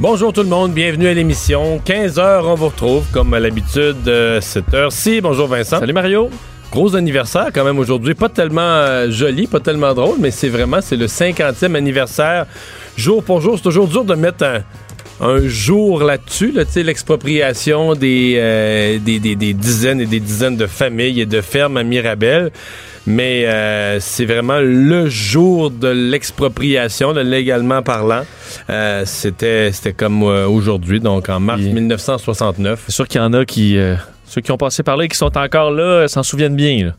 Bonjour tout le monde, bienvenue à l'émission. 15h, on vous retrouve comme à l'habitude euh, cette heure-ci. Bonjour Vincent. Salut Mario. Gros anniversaire quand même aujourd'hui, pas tellement euh, joli, pas tellement drôle, mais c'est vraiment c'est le 50e anniversaire jour pour jour. C'est toujours dur de mettre un, un jour là-dessus, là, l'expropriation des, euh, des, des, des, dizaines et des dizaines de familles et de fermes à Mirabel. Mais euh, c'est vraiment le jour de l'expropriation, légalement parlant. Euh, c'était, c'était comme euh, aujourd'hui, donc en mars 1969. C'est sûr qu'il y en a qui, ceux qui ont passé par là et qui sont encore là, s'en souviennent bien. Là.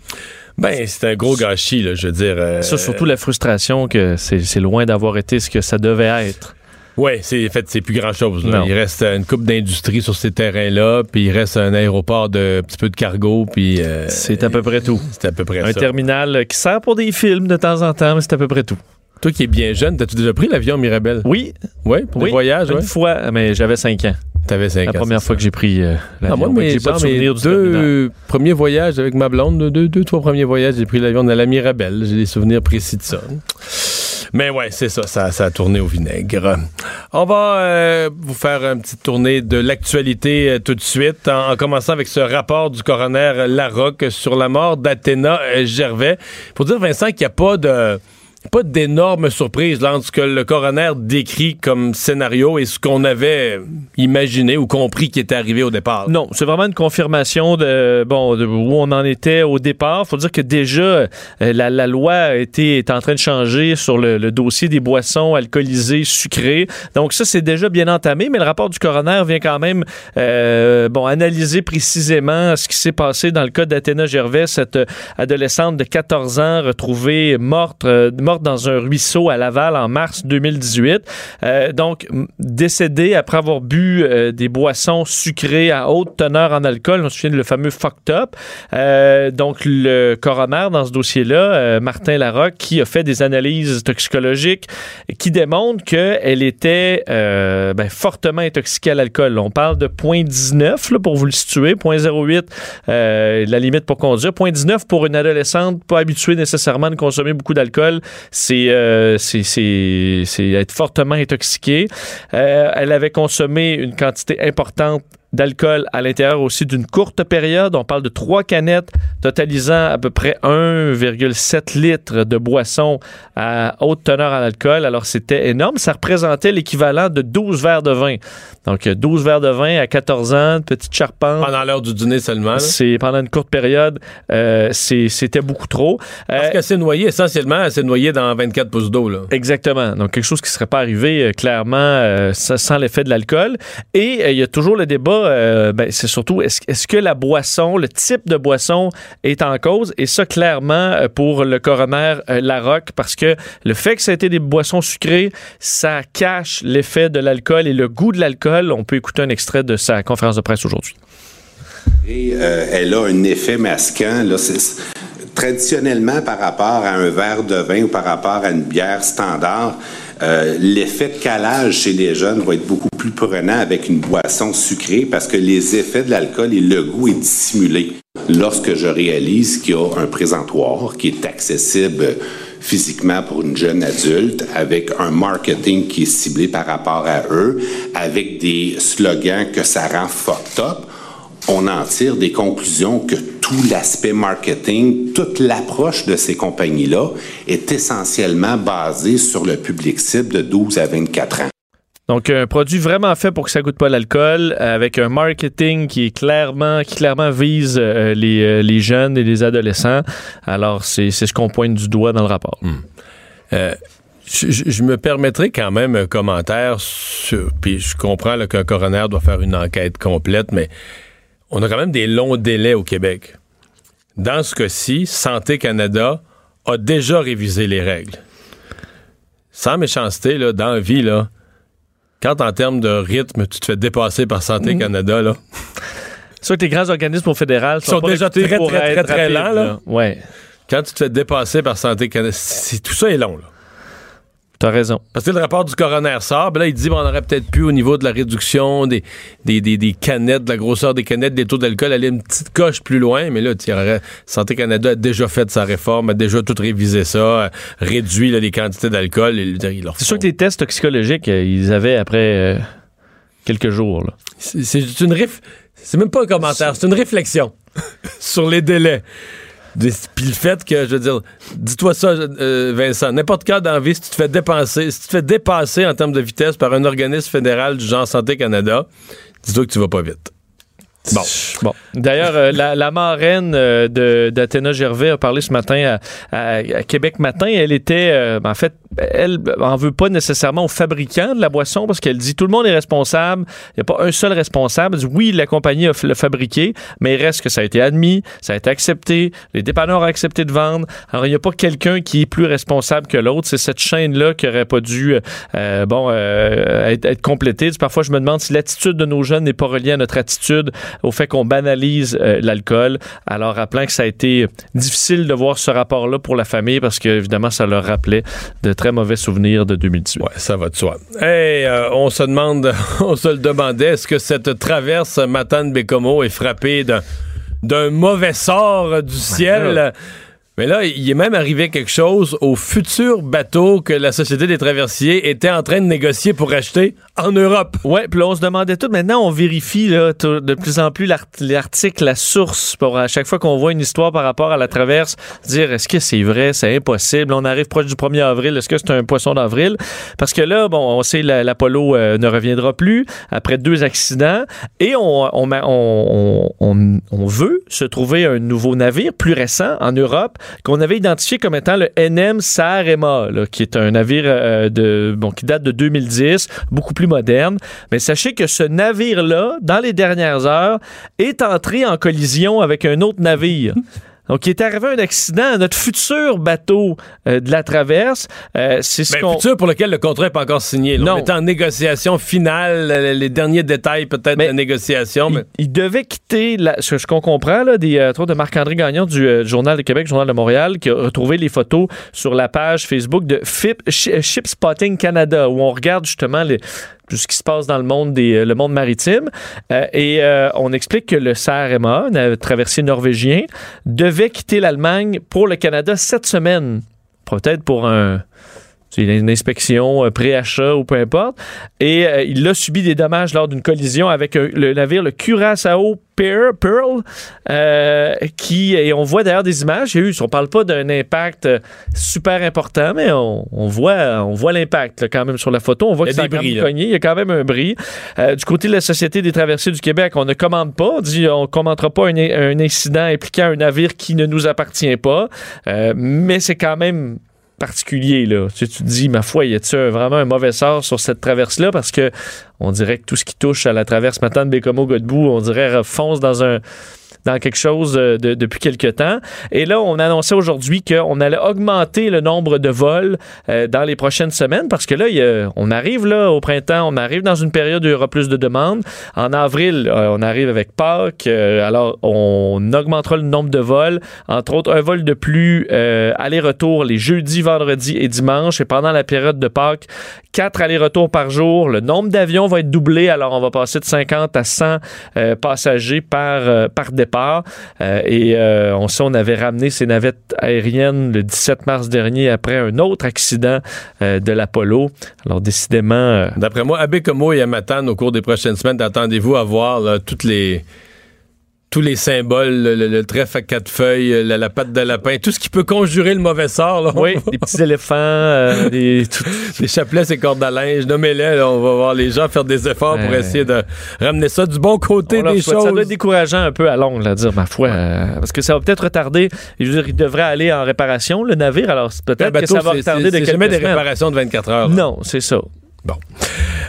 Ben, c'est un gros gâchis, là, je veux dire. euh, Ça, surtout la frustration que c'est, c'est loin d'avoir été ce que ça devait être. Ouais, c'est fait c'est plus grand chose. Il reste une coupe d'industrie sur ces terrains-là, puis il reste un aéroport de un petit peu de cargo, puis euh, C'est à peu près tout. c'est à peu près Un ça. terminal qui sert pour des films de temps en temps, mais c'est à peu près tout. Toi qui es bien jeune, t'as-tu déjà pris l'avion Mirabel? Oui, Ouais, pour oui, des voyages, une ouais. fois, mais j'avais 5 ans. T'avais 5 La première fois que j'ai pris euh, Ah, l'avion. moi, Donc, mes, j'ai pas de souvenir du terminal. deux premiers voyages avec ma blonde, deux, deux, trois premiers voyages, j'ai pris l'avion de la Mirabel. J'ai des souvenirs précis de ça. Mais ouais, c'est ça, ça, a tourné au vinaigre. On va euh, vous faire une petite tournée de l'actualité euh, tout de suite, en, en commençant avec ce rapport du coroner Larocque sur la mort d'Athéna euh, Gervais. Pour dire, Vincent, qu'il n'y a pas de pas d'énormes surprises là, entre ce que le coroner décrit comme scénario et ce qu'on avait imaginé ou compris qui était arrivé au départ. Non, c'est vraiment une confirmation de bon où on en était au départ. Faut dire que déjà euh, la, loi a est en train de changer sur le, dossier des boissons alcoolisées sucrées. Donc ça c'est déjà bien entamé, mais le rapport du coroner vient quand même euh, bon analyser précisément ce qui s'est passé dans le cas d'Athéna Gervais, cette euh, adolescente de 14 ans retrouvée morte dans un ruisseau à Laval en mars 2018. Euh, donc décédée après avoir bu euh, des boissons sucrées à haute teneur en alcool. On se souvient le fameux fucked up. Euh, donc le coroner dans ce dossier-là, Martin Larocque, qui a fait des analyses toxicologiques qui démontrent qu'elle était ben, fortement intoxiquée à l'alcool. On parle de 0.19 là, pour vous le situer, 0.08 euh, la limite pour conduire, 0.19 pour une adolescente pas habituée nécessairement de consommer beaucoup d'alcool, c'est euh, être fortement intoxiquée. Euh, elle avait consommé une quantité importante d'alcool à l'intérieur aussi d'une courte période. On parle de trois canettes totalisant à peu près 1,7 litres de boisson à haute teneur en alcool. Alors c'était énorme. Ça représentait l'équivalent de 12 verres de vin. Donc 12 verres de vin à 14 ans, petite charpente. Pendant l'heure du dîner seulement. C'est pendant une courte période, euh, c'était beaucoup trop. Parce Euh, qu'elle s'est noyée, essentiellement, elle s'est noyée dans 24 pouces d'eau. Exactement. Donc, quelque chose qui ne serait pas arrivé euh, clairement sans, l'effet de l'alcool. Et il y a toujours le débat, euh, ben, c'est surtout, est-ce que la boisson, le type de boisson est en cause? Et ça, clairement, euh, pour le coroner euh, Larocque, parce que le fait que ça a été des boissons sucrées, ça cache l'effet de l'alcool et le goût de l'alcool. On peut écouter un extrait de sa conférence de presse aujourd'hui. Elle a un effet masquant. Traditionnellement, par rapport à un verre de vin ou par rapport à une bière standard, euh, l'effet de calage chez les jeunes va être beaucoup plus prenant avec une boisson sucrée parce que les effets de l'alcool et le goût est dissimulé. Lorsque je réalise qu'il y a un présentoir qui est accessible physiquement pour une jeune adulte, avec un marketing qui est ciblé par rapport à eux, avec des slogans que ça rend fucked up, on en tire des conclusions que tout l'aspect marketing, toute l'approche de ces compagnies-là est essentiellement basée sur le public cible de 12 à 24 ans. Donc, un produit vraiment fait pour que ça goûte pas l'alcool, avec un marketing qui est clairement, qui clairement vise euh, les, euh, les jeunes et les adolescents. Alors, c'est c'est ce qu'on pointe du doigt dans le rapport. Euh, je, je- je me permettrai quand même un commentaire sur. Puis je comprends qu'un coroner doit faire une enquête complète, mais on a quand même des longs délais au Québec. Dans ce cas-ci, Santé Canada a déjà révisé les règles. Sans méchanceté, là, dans la vie, là, quand en termes de rythme, tu te fais dépasser par Santé Canada, là, C'est sûr que les grands organismes au fédéral sont pas déjà très, très, très, très lents, là. Ouais, quand tu te fais dépasser par Santé Canada, tout ça est long, là. T'as raison. Parce que le rapport du coroner sort, ben là, il dit qu'on aurait peut-être pu au niveau de la réduction des, des, des, des canettes, de la grosseur des canettes, des taux d'alcool, aller une petite coche plus loin. Mais là, Santé Canada a déjà fait sa réforme, a déjà tout révisé ça, euh, réduit là, les quantités d'alcool. leur C'est sûr que les tests toxicologiques, euh, ils avaient après euh, quelques jours. C'est une. C'est même pas un commentaire, c'est une réflexion sur les délais. Puis le fait que, je veux dire, dis-toi ça, euh, Vincent, n'importe quand dans si tu te fais dépenser, si tu te fais dépasser en termes de vitesse par un organisme fédéral du genre Santé Canada, dis-toi que tu vas pas vite. Bon. Bon. D'ailleurs, euh, la, marraine euh, d'Athéna Gervais a parlé ce matin à Québec Matin. Elle était, euh, en fait, elle en veut pas nécessairement aux fabricants de la boisson parce qu'elle dit tout le monde est responsable. Il n'y a pas un seul responsable. Elle dit, oui, la compagnie a le fabriqué, mais il reste que ça a été admis, ça a été accepté, les dépanneurs ont accepté de vendre. Alors, il n'y a pas quelqu'un qui est plus responsable que l'autre. C'est cette chaîne-là qui aurait pas dû, euh, bon, euh, être, complétée. Parfois, je me demande si l'attitude de nos jeunes n'est pas reliée à notre attitude au fait qu'on banalise euh, l'alcool. Alors, rappelant que ça a été difficile de voir ce rapport-là pour la famille parce que, évidemment, ça leur rappelait de très mauvais souvenirs de 2018. Ouais, ça va de soi. Hey, euh, on se demande, on se le demandait, est-ce que cette traverse Matane-Bécomo est frappée d'un, mauvais sort du ciel? Mais là, il est même arrivé quelque chose au futur bateau que la Société des traversiers était en train de négocier pour acheter en Europe. Ouais, puis on se demandait tout. Maintenant, on vérifie là, de plus en plus l'art- l'article, la source, pour à chaque fois qu'on voit une histoire par rapport à la traverse, dire est-ce que c'est vrai, c'est impossible. On arrive proche du 1er avril, est-ce que c'est un poisson d'avril? Parce que là, bon, on sait la- l'Apollo euh, ne reviendra plus après deux accidents et on, veut se trouver un nouveau navire plus récent en Europe qu'on avait identifié comme étant le NM là, qui est un navire euh, de, bon, qui date de 2010, beaucoup plus moderne. Mais sachez que ce navire-là, dans les dernières heures, est entré en collision avec un autre navire. Donc, il est arrivé un accident à notre futur bateau euh, de la traverse. Euh, c'est ce Ben, qu'on... futur pour lequel le contrat n'est pas encore signé. là. Non. On est en négociation finale, euh, les derniers détails peut-être de Mais la négociation. Il, mais- il devait quitter, la, ce, qu'on comprend, là, des euh, de Marc-André Gagnon du Journal de Québec, Journal de Montréal, qui a retrouvé les photos sur la page Facebook de Ship Spotting Canada, où on regarde justement les, tout ce qui se passe dans le monde, des, euh, le monde maritime. Euh, et euh, on explique que le CRMA, un traversier norvégien, devait quitter l'Allemagne pour le Canada cette semaine. Peut-être pour un c'est une inspection, euh, pré-achat ou peu importe. Et euh, il a subi des dommages lors d'une collision avec un- le navire, le Curaçao Pearl, Pearl euh, qui, et on voit d'ailleurs des images, il y a eu, on parle pas d'un impact euh, super important, mais on, on voit, on voit l'impact quand même sur la photo. On voit que a c'est cogné. Il y a quand même un bris. Euh, du côté de la Société des traversiers du Québec, on ne commande pas. On dit on commentera pas un, un incident impliquant un navire qui ne nous appartient pas. Euh, mais c'est quand même particulier là. Tu, te dis ma foi, y a-t-il vraiment un mauvais sort sur cette traverse là parce que on dirait que tout ce qui touche à la traverse Matane Bécomo Godbout, on dirait fonce dans un dans quelque chose euh, de- depuis quelque temps. Et là, on annonçait aujourd'hui qu'on allait augmenter le nombre de vols euh, dans les prochaines semaines parce que là, y a- on arrive là au printemps, on arrive dans une période où il y aura plus de demandes. En avril, euh, on arrive avec Pâques. euh, alors, on augmentera le nombre de vols. Entre autres, un vol de plus euh, aller-retour les jeudis, vendredis et dimanches. Et pendant la période de Pâques, quatre allers-retours par jour. Le nombre d'avions va être doublé. Alors, on va passer de 50 à 100 euh, passagers par, par départ. Euh, et euh, on sait, on avait ramené ces navettes aériennes le 17 mars dernier après un autre accident euh, de l'Apollo. Alors, décidément, D'après moi, à Bécomo et à Matane, au cours des prochaines semaines, attendez-vous à voir toutes les tous les symboles, le, le- le trèfle à quatre feuilles, la, la patte de lapin, tout ce qui peut conjurer le mauvais sort. Là. Oui, des petits éléphants, euh, des, tout- Les chapelets, c'est cordes à linge. Nommez-les, là, on va voir les gens faire des efforts pour essayer de ramener ça du bon côté des choses. Ça doit être décourageant un peu à longue, là, dire, ma foi, euh, parce que ça va peut-être retarder. Je veux dire, il devrait aller en réparation, le navire, alors peut-être que ça va retarder de quelques jamais des semaines. réparations de 24 heures. là. Non, c'est ça. Bon.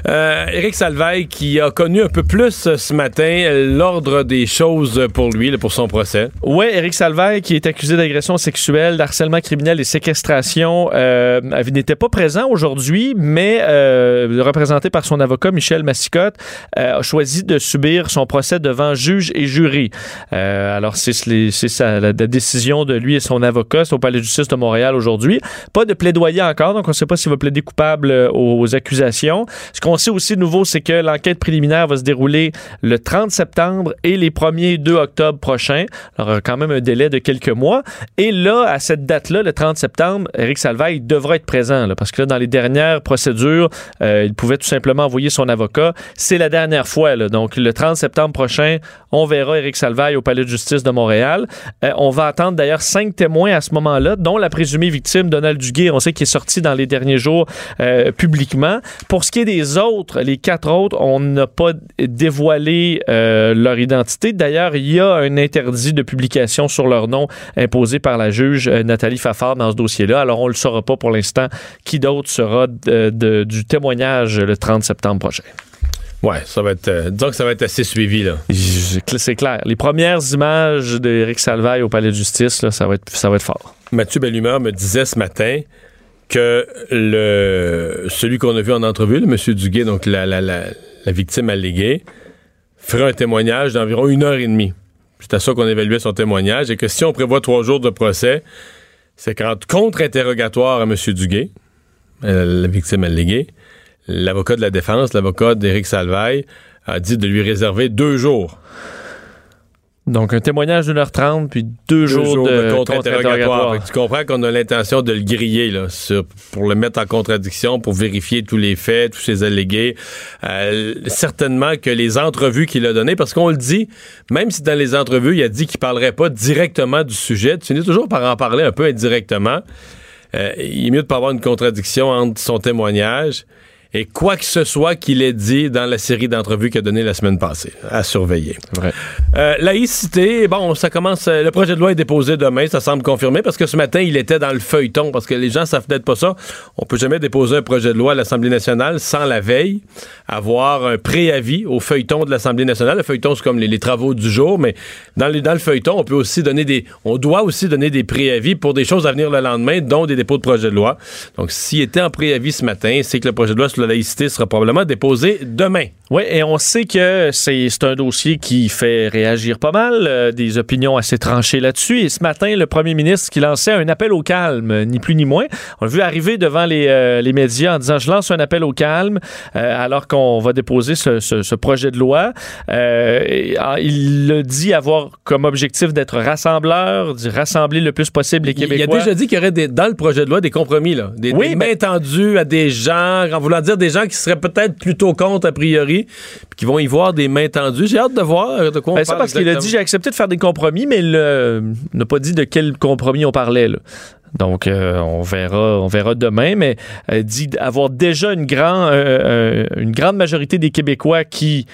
Euh, Éric Salvaille qui a connu un peu plus ce matin l'ordre des choses pour lui, pour son procès. Oui, Éric Salvaire, qui est accusé d'agression sexuelle, d'harcèlement criminel et séquestration, euh, n'était pas présent aujourd'hui, mais euh, représenté par son avocat Michel Massicotte, euh, a choisi de subir son procès devant juge et jury. Euh, alors, c'est la, la décision de lui et son avocat. C'est au Palais de justice de Montréal aujourd'hui. Pas de plaidoyer encore, donc on ne sait pas s'il va plaider coupable aux accusations. Ce qu'on sait aussi de nouveau, c'est que l'enquête préliminaire va se dérouler le 30 septembre et les 1er 2 octobre prochains. Alors, aura quand même un délai de quelques mois. Et là, à cette date-là, le 30 septembre, Éric Salvaille devra être présent, parce que là, dans les dernières procédures, euh, il pouvait tout simplement envoyer son avocat. C'est la dernière fois. là. Donc, le 30 septembre prochain, on verra Éric Salvaille au Palais de justice de Montréal. Euh, on va attendre d'ailleurs cinq témoins à ce moment-là, dont la présumée victime, Donald Duguay. On sait qu'il est sorti dans les derniers jours euh, publiquement. Pour ce qui est des autres, les quatre autres, on n'a pas dévoilé euh, leur identité. D'ailleurs, il y a un interdit de publication sur leur nom imposé par la juge euh, Nathalie Fafard dans ce dossier-là. Alors, on ne le saura pas pour l'instant qui d'autre sera de- de- du témoignage le 30 septembre prochain? Ouais, ça va être. euh, disons que ça va être assez suivi, là. C'est clair. Les premières images d'Éric Salvaille au palais de justice, là, ça, va être, ça va être fort. Mathieu Bellumeur me disait ce matin que celui qu'on a vu en entrevue, le monsieur Duguay, donc la, la, victime alléguée, ferait un témoignage d'environ une heure et demie. C'est à ça qu'on évaluait son témoignage et que si on prévoit trois jours de procès, c'est qu'en contre-interrogatoire à monsieur Duguay, euh, la victime alléguée, l'avocat de la défense, l'avocat d'Éric Salvaille, a dit de lui réserver deux jours Donc, un témoignage d'une heure trente, puis deux, deux jours, de, contre-interrogatoire. tu comprends qu'on a l'intention de le griller là, sur- pour le mettre en contradiction, pour vérifier tous les faits, tous ses allégués. Euh, certainement que les entrevues qu'il a données, parce qu'on le dit, même si dans les entrevues, il a dit qu'il parlerait pas directement du sujet, tu finis toujours par en parler un peu indirectement. Euh, il est mieux de pas avoir une contradiction entre son témoignage et quoi que ce soit qu'il ait dit dans la série d'entrevues qu'il a donné la semaine passée. À surveiller. Vrai. Euh, laïcité, bon, ça commence. euh, le projet de loi est déposé demain, ça semble confirmé, parce que ce matin, il était dans le feuilleton, parce que les gens savent peut-être pas ça. On peut jamais déposer un projet de loi à l'Assemblée nationale sans la veille avoir un préavis au feuilleton de l'Assemblée nationale. Le feuilleton, c'est comme les, les travaux du jour, mais dans, les, dans le feuilleton, on peut aussi donner des. On doit aussi donner des préavis pour des choses à venir le lendemain, dont des dépôts de projet de loi. Donc, s'il était en préavis ce matin, c'est que le projet de loi sur la laïcité sera probablement déposé demain. Oui, et on sait que c'est un dossier qui fait réagir pas mal, euh, des opinions assez tranchées là-dessus. Et ce matin, le premier ministre qui lançait un appel au calme, ni plus ni moins. On l'a vu arriver devant les, euh, les médias en disant Je lance un appel au calme, euh, alors qu'on va déposer ce, ce- ce projet de loi. Et, ah, il a dit avoir comme objectif d'être rassembleur, de rassembler le plus possible les Il, il Québécois. a déjà dit qu'il y aurait des- dans le projet de loi des compromis, là. Des, Oui, des ben- mains tendues à des gens, en voulant dire des gens qui seraient peut-être plutôt contre a priori, puis qui vont y voir des mains tendues. J'ai hâte de voir de quoi on Ben, parle parce qu'il a dit j'ai accepté de faire des compromis, mais il n'a pas dit de quel compromis on parlait. là. Donc euh, on verra, on verra demain, mais euh, dit avoir déjà une, euh, une grande majorité des Québécois qui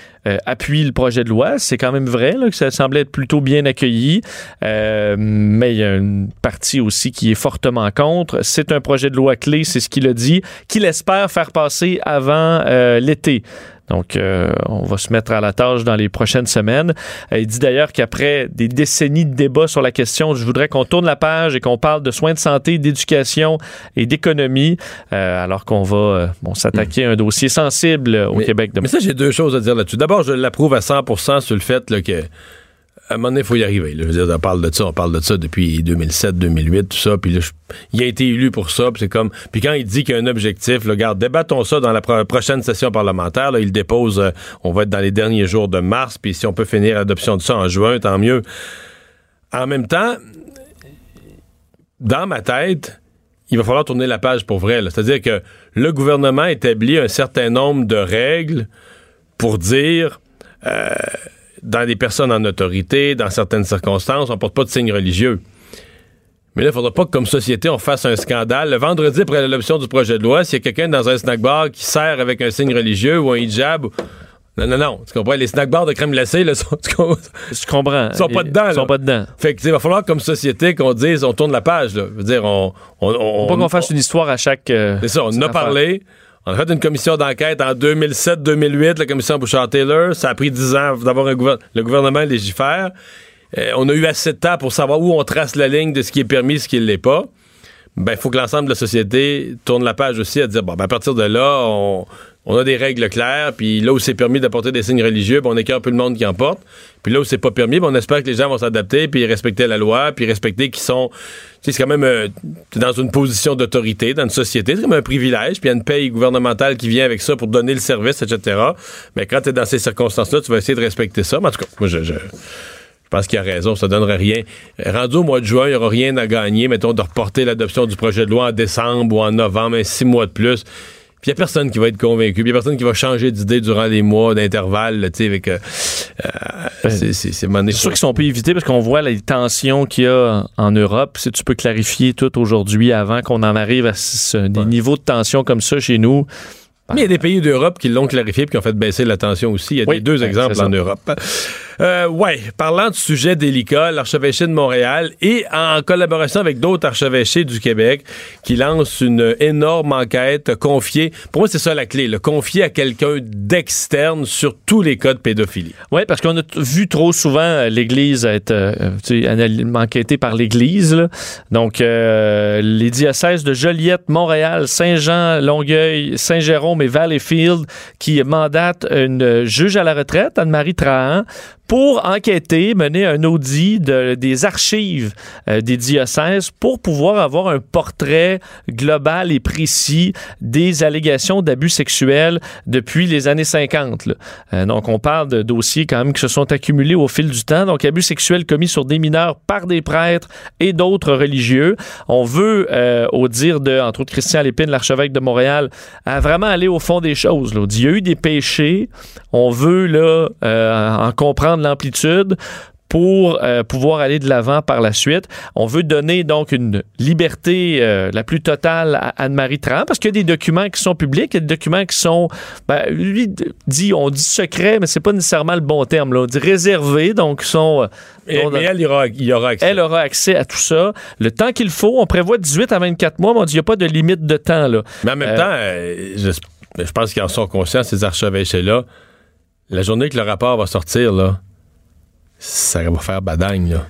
appuient le projet de loi. C'est quand même vrai là, que ça semblait être plutôt bien accueilli, mais il y a une partie aussi qui est fortement contre. C'est un projet de loi clé, c'est ce qu'il a dit, qu'il espère faire passer avant l'été. Donc, euh, on va se mettre à la tâche dans les prochaines semaines. Euh, il dit d'ailleurs qu'après des décennies de débats sur la question, je voudrais qu'on tourne la page et qu'on parle de soins de santé, d'éducation et d'économie, euh, alors qu'on va euh, bon, s'attaquer à un dossier sensible au Mais- Québec demain. Mais ça, j'ai deux choses à dire là-dessus. D'abord, je l'approuve à 100% sur le fait là, que à un moment donné, il faut y arriver. là. Je veux dire, on parle de ça, on parle de ça depuis 2007, 2008, tout ça. Puis là, il a été élu pour ça. Puis c'est comme. Puis quand il dit qu'il y a un objectif, là, regarde, débattons ça dans la pro- prochaine session parlementaire. Là, il dépose. euh, on va être dans les derniers jours de mars. Puis si on peut finir l'adoption de ça en juin, tant mieux. En même temps, dans ma tête, il va falloir tourner la page pour vrai. C'est-à-dire que le gouvernement établit un certain nombre de règles pour dire euh, dans des personnes en autorité, dans certaines circonstances, on porte pas de signes religieux. Mais là, il faudra pas que, comme société, on fasse un scandale. Le vendredi, après l'adoption du projet de loi, s'il y a quelqu'un dans un snack bar qui sert avec un signe religieux ou un hijab, non, non, non. Tu comprends? Les snack bars de crème glacée, là, sont, tu comprends? Je comprends. Ils sont pas dedans, Ils sont là. pas dedans. Fait que, il va falloir, comme société, qu'on dise, on tourne la page, là. Je veux dire, on. on, on- Faut pas qu'on fasse une histoire à chaque. euh, C'est ça, on en a affaire. On a fait une commission d'enquête en 2007-2008, la commission Bouchard-Taylor. Ça a pris 10 ans d'avoir un gouver- le gouvernement légifère. Euh, on a eu assez de temps pour savoir où on trace la ligne de ce qui est permis, ce qui ne l'est pas. Ben, il faut que l'ensemble de la société tourne la page aussi à dire, bon, ben, à partir de là, on, on a des règles claires, puis là où c'est permis d'apporter des signes religieux, ben, on écœure plus le monde qui en porte. Puis là où c'est pas permis, ben, on espère que les gens vont s'adapter, puis respecter la loi, puis respecter qu'ils sont... Tu sais, c'est quand même... euh, dans une position d'autorité, dans une société, c'est comme un privilège, puis il y a une paye gouvernementale qui vient avec ça pour donner le service, etc. Mais quand tu es dans ces circonstances-là, tu vas essayer de respecter ça. Mais en tout cas, moi, je... je pense qu'il a raison, ça donnerait rien. Rendu au mois de juin, il n'y aura rien à gagner, mettons, de reporter l'adoption du projet de loi en décembre ou en novembre, un six mois de plus. Puis il n'y a personne qui va être convaincu, puis il n'y a personne qui va changer d'idée durant les mois d'intervalle, tu sais, avec... euh, euh, c'est- c'est sûr qu'ils sont peu évités parce qu'on voit les tensions qu'il y a en Europe. Si tu peux clarifier tout aujourd'hui avant qu'on en arrive à ce- des niveaux de tension comme ça chez nous. Mais il y a des pays d'Europe qui l'ont clarifié puis qui ont fait baisser la tension aussi. Il y a Oui, des deux ben, exemples en Europe. Euh, ouais, parlant de sujets délicats, l'archevêché de Montréal et en collaboration avec d'autres archevêchés du Québec qui lancent une énorme enquête confiée. Pour moi, c'est ça la clé, le confier à quelqu'un d'externe sur tous les cas de pédophilie. Oui, parce qu'on a vu trop souvent euh, l'Église être euh, anal- enquêtée par l'Église. Donc, euh, les diocèses de Joliette, Montréal, Saint-Jean, Longueuil, Saint-Jérôme et Valleyfield qui mandatent une euh, juge à la retraite, Anne-Marie Trahan, pour enquêter, mener un audit de- des archives euh, des diocèses pour pouvoir avoir un portrait global et précis des allégations d'abus sexuels depuis les années 50. là. Euh, donc, on parle de dossiers quand même qui se sont accumulés au fil du temps. Donc, abus sexuels commis sur des mineurs par des prêtres et d'autres religieux. On veut, euh, au dire de, entre autres, Christian Lépine, l'archevêque de Montréal, à vraiment aller au fond des choses. Il y a eu des péchés. On veut là, en comprendre l'amplitude pour euh, pouvoir aller de l'avant par la suite. On veut donner donc une liberté euh, la plus totale à Anne-Marie Tran parce qu'il y a des documents qui sont publics, il y a des documents qui sont, ben, lui dit, on dit secret, mais c'est pas nécessairement le bon terme. Là. On dit réservé, donc sont. euh, Et, on mais elle, il y aura, il aura accès. elle aura accès à tout ça. Le temps qu'il faut, on prévoit 18 à 24 mois, mais on dit qu'il n'y a pas de limite de temps. Là. Mais en même Euh, temps, euh, je, je pense qu'ils en sont conscients, ces archevêchés-là. La journée que le rapport va sortir, là, ça va faire badagne, là.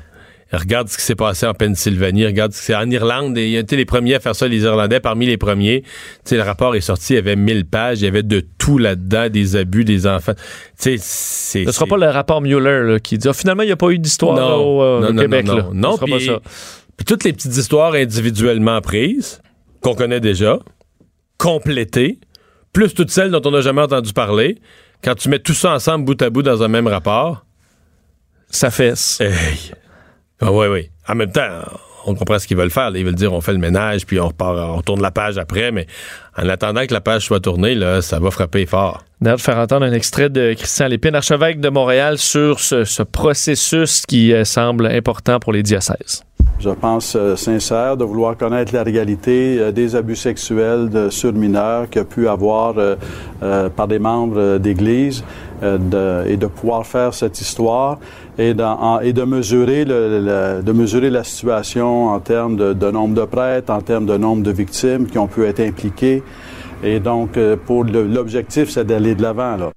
Regarde ce qui s'est passé en Pennsylvanie, regarde ce qui s'est en Irlande. Et, ils ont été les premiers à faire ça, les Irlandais, parmi les premiers. Tu sais, le rapport est sorti, il y avait 1000 pages, il y avait de tout là-dedans, des abus des enfants. Tu sais, c'est... Ce ne sera pas le rapport Mueller là, qui dit Ah, finalement, il n'y a pas eu d'histoire là, au, euh, non, au non, Québec. non, là. non. Non, Ce sera pas ça. Puis toutes les petites histoires individuellement prises, qu'on connaît déjà, complétées, plus toutes celles dont on n'a jamais entendu parler, quand tu mets tout ça ensemble bout à bout dans un même rapport, Ça fesse. hey. Ah oui, oui. En même temps, on comprend ce qu'ils veulent faire. là. Ils veulent dire on fait le ménage, puis on repart, on tourne la page après, mais en attendant que la page soit tournée, là, ça va frapper fort. D'ailleurs, de faire entendre un extrait de Christian Lépine, archevêque de Montréal, sur ce, ce processus qui euh, semble important pour les diocèses. Je pense euh, sincère de vouloir connaître la réalité euh, des abus sexuels de, sur mineurs qu'il y a pu avoir euh, euh, par des membres euh, d'Église euh, de- et de pouvoir faire cette histoire et, de mesurer la situation en termes de, nombre de prêtres, en termes de nombre de victimes qui ont pu être impliquées. Et donc, euh, pour l'objectif, c'est d'aller de l'avant.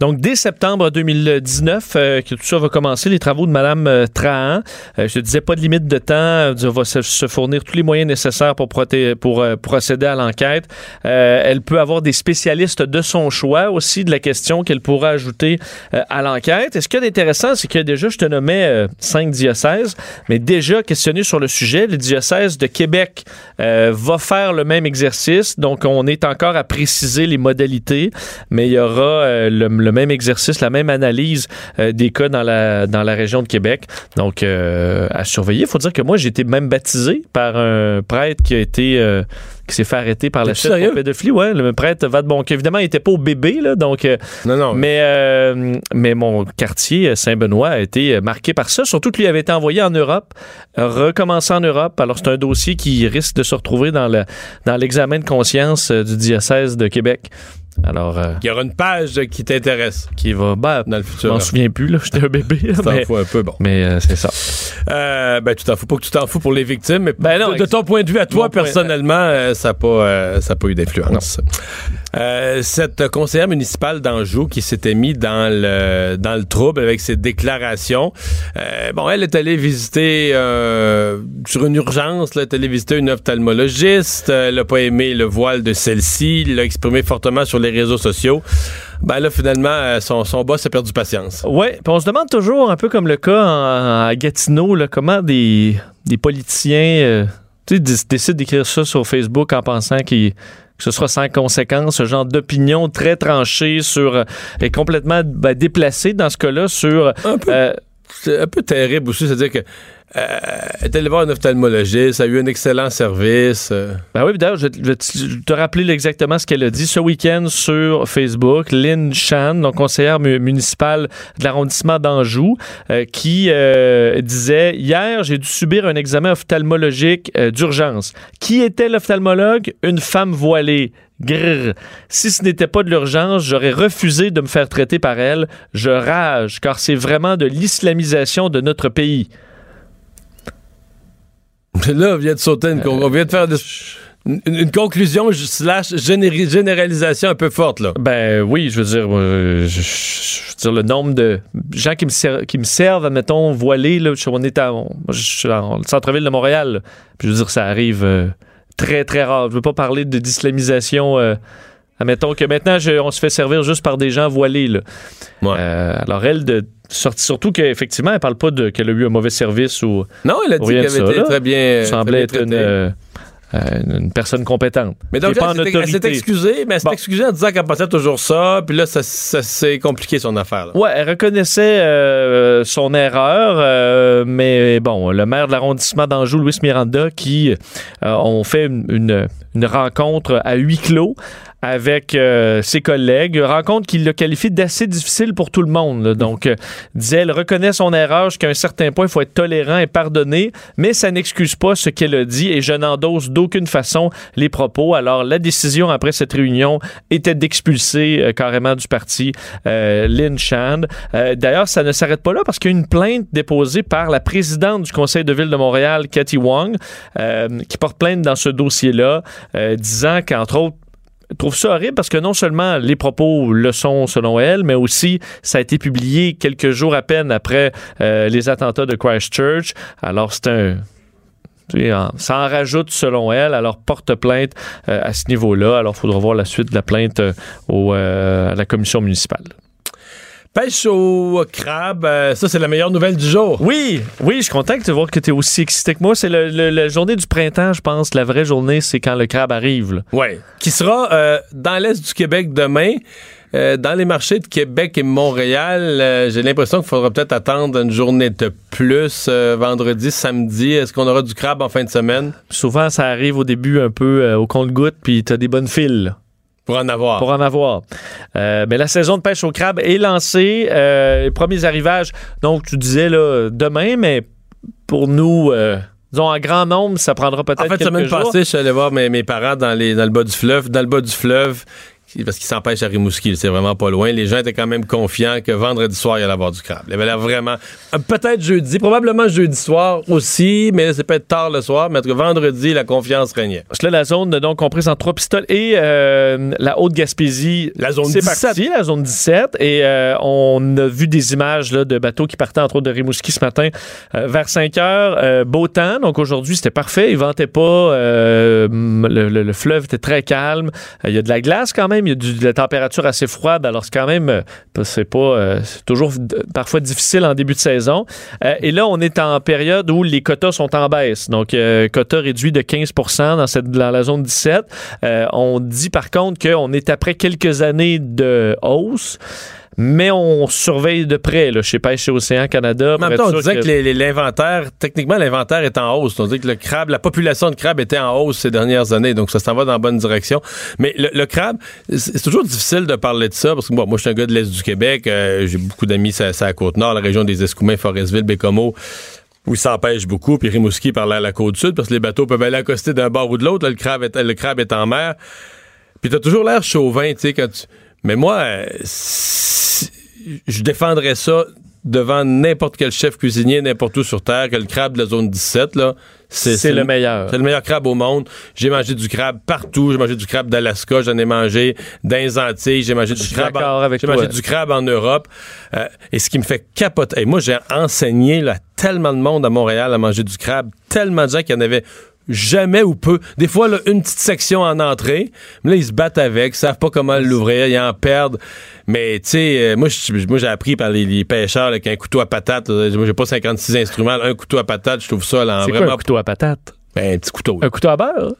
Donc, dès septembre 2019, euh, que tout ça va commencer, les travaux de Mme euh, Trahan. Euh, je te disais, pas de limite de temps. Euh, On va se, se fournir tous les moyens nécessaires pour, pour euh, procéder à l'enquête. Elle peut avoir des spécialistes de son choix aussi de la question qu'elle pourra ajouter à l'enquête. Et ce qu'il y a d'intéressant, c'est que déjà, je te nommais cinq diocèses, mais déjà questionné sur le sujet, le diocèse de Québec va faire le même exercice. Donc, on est encore à préciser les modalités, mais il y aura euh, le, le même exercice, la même analyse euh, des cas dans la, dans la région de Québec. Donc, euh, à surveiller. Il faut dire que moi, j'ai été même baptisé par un prêtre qui a été... euh, qui s'est fait arrêter par la suite sérieux? pour pédophilie. Ouais, le prêtre va de bon. Évidemment, il était pas au bébé, là, donc. Non, non. mais, euh, mais mon quartier, Saint-Benoît, a été marqué par ça. Surtout que lui avait été envoyé en Europe, recommencé en Europe. Alors, c'est un dossier qui risque de se retrouver dans le dans l'examen de conscience du diocèse de Québec. Alors, euh, Il y aura une page qui t'intéresse qui va. Ben, dans le je futur. m'en souviens plus, là. J'étais un bébé. là, Tu t'en mais fous un peu, bon. mais, euh, c'est ça. Euh, ben, tu t'en fous pas que tu t'en fous pour les victimes, mais Ben non, de, ton point de vue à toi, personnellement, ça n'a pas, ça a pas eu d'influence. Euh, cette conseillère municipale d'Anjou qui s'était mis dans le, dans le trouble avec ses déclarations, euh, bon, elle est allée visiter, euh, sur une urgence, là, elle est allée visiter une ophtalmologiste, elle n'a pas aimé le voile de celle-ci, l'a exprimé fortement sur les réseaux sociaux. Ben là, finalement, son, son boss a perdu patience. Puis on se demande toujours, un peu comme le cas en- à Gatineau, là, comment des, des politiciens décident d'écrire ça sur Facebook en pensant qu'il- que ce sera sans conséquence, ce genre d'opinion très tranchée sur euh, et complètement ben, déplacée dans ce cas-là sur Un peu. euh, un peu terrible aussi, c'est-à-dire que euh, est allée voir un ophtalmologiste, a eu un excellent service. euh. Ben oui, d'ailleurs, je vais te- rappeler exactement ce qu'elle a dit ce week-end sur Facebook. Lynn Chan, donc conseillère mu- municipale de l'arrondissement d'Anjou, euh, qui euh, disait Hier, j'ai dû subir un examen ophtalmologique euh, d'urgence. Qui était l'ophtalmologue? Une femme voilée. Grrr. Si ce n'était pas de l'urgence, j'aurais refusé de me faire traiter par elle. Je rage, car c'est vraiment de l'islamisation de notre pays. Là, on vient de sauter une, con- on vient de faire une, conclusion slash généralisation un peu forte, là. Ben oui, je veux dire, euh, je, veux dire le nombre de gens qui me, ser- qui me servent, admettons, voilés, là, on est je suis dans le centre-ville de Montréal. Puis je veux dire, ça arrive euh, très, très rare. Je veux pas parler d'islamisation. Admettons que maintenant, je- on se fait servir juste par des gens voilés, là. Ouais. Euh, alors elle, de, surtout qu'effectivement, elle parle pas de qu'elle a eu un mauvais service ou Non, elle a dit qu'elle avait été très bien. semblait très être une, euh, euh, une personne compétente. Mais donc, elle s'est- elle excusée, mais elle s'est Bon. excusée en disant qu'elle passait toujours ça, puis là, ça, ça s'est compliqué son affaire. là. Ouais, elle reconnaissait euh, son erreur, mais bon, le maire de l'arrondissement d'Anjou, Louis Miranda, qui ont fait une, une- une rencontre à huis clos avec euh, ses collègues, rencontre qu'il a qualifiée d'assez difficile pour tout le monde. Donc, euh, disait, elle reconnaît son erreur jusqu'à un certain point, il faut être tolérant et pardonner, mais ça n'excuse pas ce qu'elle a dit et je n'endosse d'aucune façon les propos. Alors, la décision après cette réunion était d'expulser euh, carrément du parti euh, Lynn Shand. Euh, D'ailleurs, ça ne s'arrête pas là parce qu'il y a une plainte déposée par la présidente du conseil de ville de Montréal, Cathy Wong, qui porte plainte dans ce dossier-là, euh, disant qu'entre autres, trouve ça horrible parce que non seulement les propos le sont selon elle, mais aussi ça a été publié quelques jours à peine après euh, les attentats de Christchurch. Alors c'est un ça en rajoute selon elle, alors porte plainte euh, à ce niveau-là. Alors il faudra voir la suite de la plainte à la commission municipale. Pêche au crabe, euh, ça, c'est la meilleure nouvelle du jour. Oui, oui, je suis content de voir que tu es aussi excité que moi. C'est le- le- la journée du printemps, je pense. La vraie journée, c'est quand le crabe arrive. Ouais. Qui sera euh, dans l'Est du Québec demain. Euh, dans les marchés de Québec et Montréal, euh, j'ai l'impression qu'il faudra peut-être attendre une journée de plus, euh, vendredi, samedi. Est-ce qu'on aura du crabe en fin de semaine? Souvent, ça arrive au début un peu euh, au compte-goutte, puis tu as des bonnes files. Pour en avoir? pour en avoir. Euh, mais la saison de pêche au crabe est lancée. Euh, les premiers arrivages, donc tu disais là, demain, mais pour nous, euh, disons en grand nombre, ça prendra peut-être En fait, quelques semaine jours. passée, je suis allé voir mes, mes parents dans, les, dans le bas du fleuve. Dans le bas du fleuve, parce qu'ils s'empêchent à Rimouski, c'est vraiment pas loin. Les gens étaient quand même confiants que vendredi soir, il allait avoir du crabe. Il avait l'air vraiment. euh, Peut-être jeudi, probablement jeudi soir aussi, mais c'est peut-être tard le soir. Mais en tout cas, vendredi, la confiance régnait. Là, la zone donc comprise en trois pistoles et euh, la Haute-Gaspésie. La zone c'est 17. parti, la zone 17. Et euh, on a vu des images là, de bateaux qui partaient entre autres de Rimouski ce matin euh, vers 5 heures. Beau temps, donc aujourd'hui c'était parfait. Il ventait pas. le, le- le fleuve était très calme. Il y a de la glace quand même. Il y a de la température assez froide. Alors c'est quand même, euh, c'est pas, euh, toujours parfois difficile en début de saison. Euh, et là, on est en période où les quotas sont en baisse. Donc, euh, quotas réduits de 15 dans, cette, dans la zone 17. Euh, on dit par contre qu'on est après quelques années de hausse. Mais on surveille de près, là, chez Pêche et Océan Canada. En même temps, on disait que, l'inventaire, techniquement, l'inventaire est en hausse. On dit que le crabe, la population de crabe était en hausse ces dernières années, donc ça s'en va dans la bonne direction. Mais le, le crabe, c'est toujours difficile de parler de ça, parce que bon, moi, je suis un gars de l'Est du Québec, euh, j'ai beaucoup d'amis sur sur la Côte-Nord, la région des Escoumins, Forestville, Bécomo, où il s'empêche beaucoup, puis Rimouski par la, la Côte-Sud, parce que les bateaux peuvent aller accoster d'un bord ou de l'autre. Là, Le crabe, est, le crabe est en mer. Puis t'as toujours l'air chauvin, tu sais, quand tu... Mais moi, euh, si- je défendrais ça devant n'importe quel chef cuisinier, n'importe où sur Terre, que le crabe de la zone 17, là, C'est le meilleur. C'est le meilleur crabe au monde. J'ai mangé du crabe partout. J'ai mangé du crabe d'Alaska, j'en ai mangé dans les Antilles, j'ai mangé du crabe. en- avec J'ai mangé du crabe en Europe. Euh, et ce qui me fait capoter. et moi, j'ai enseigné là, tellement de monde à Montréal à manger du crabe, tellement de gens qu'il y en avait jamais ou peu. Des fois, là, une petite section en entrée, mais là, ils se battent avec, ils savent pas comment l'ouvrir, ils en perdent. Mais, tu sais, euh, moi, j'ai appris par les, les pêcheurs qu'un couteau à patate, là, moi, j'ai pas 56 instruments, un couteau à patate, je trouve ça là, C'est quoi vraiment... un couteau à patate? Ben, un petit couteau. là. Un couteau à beurre?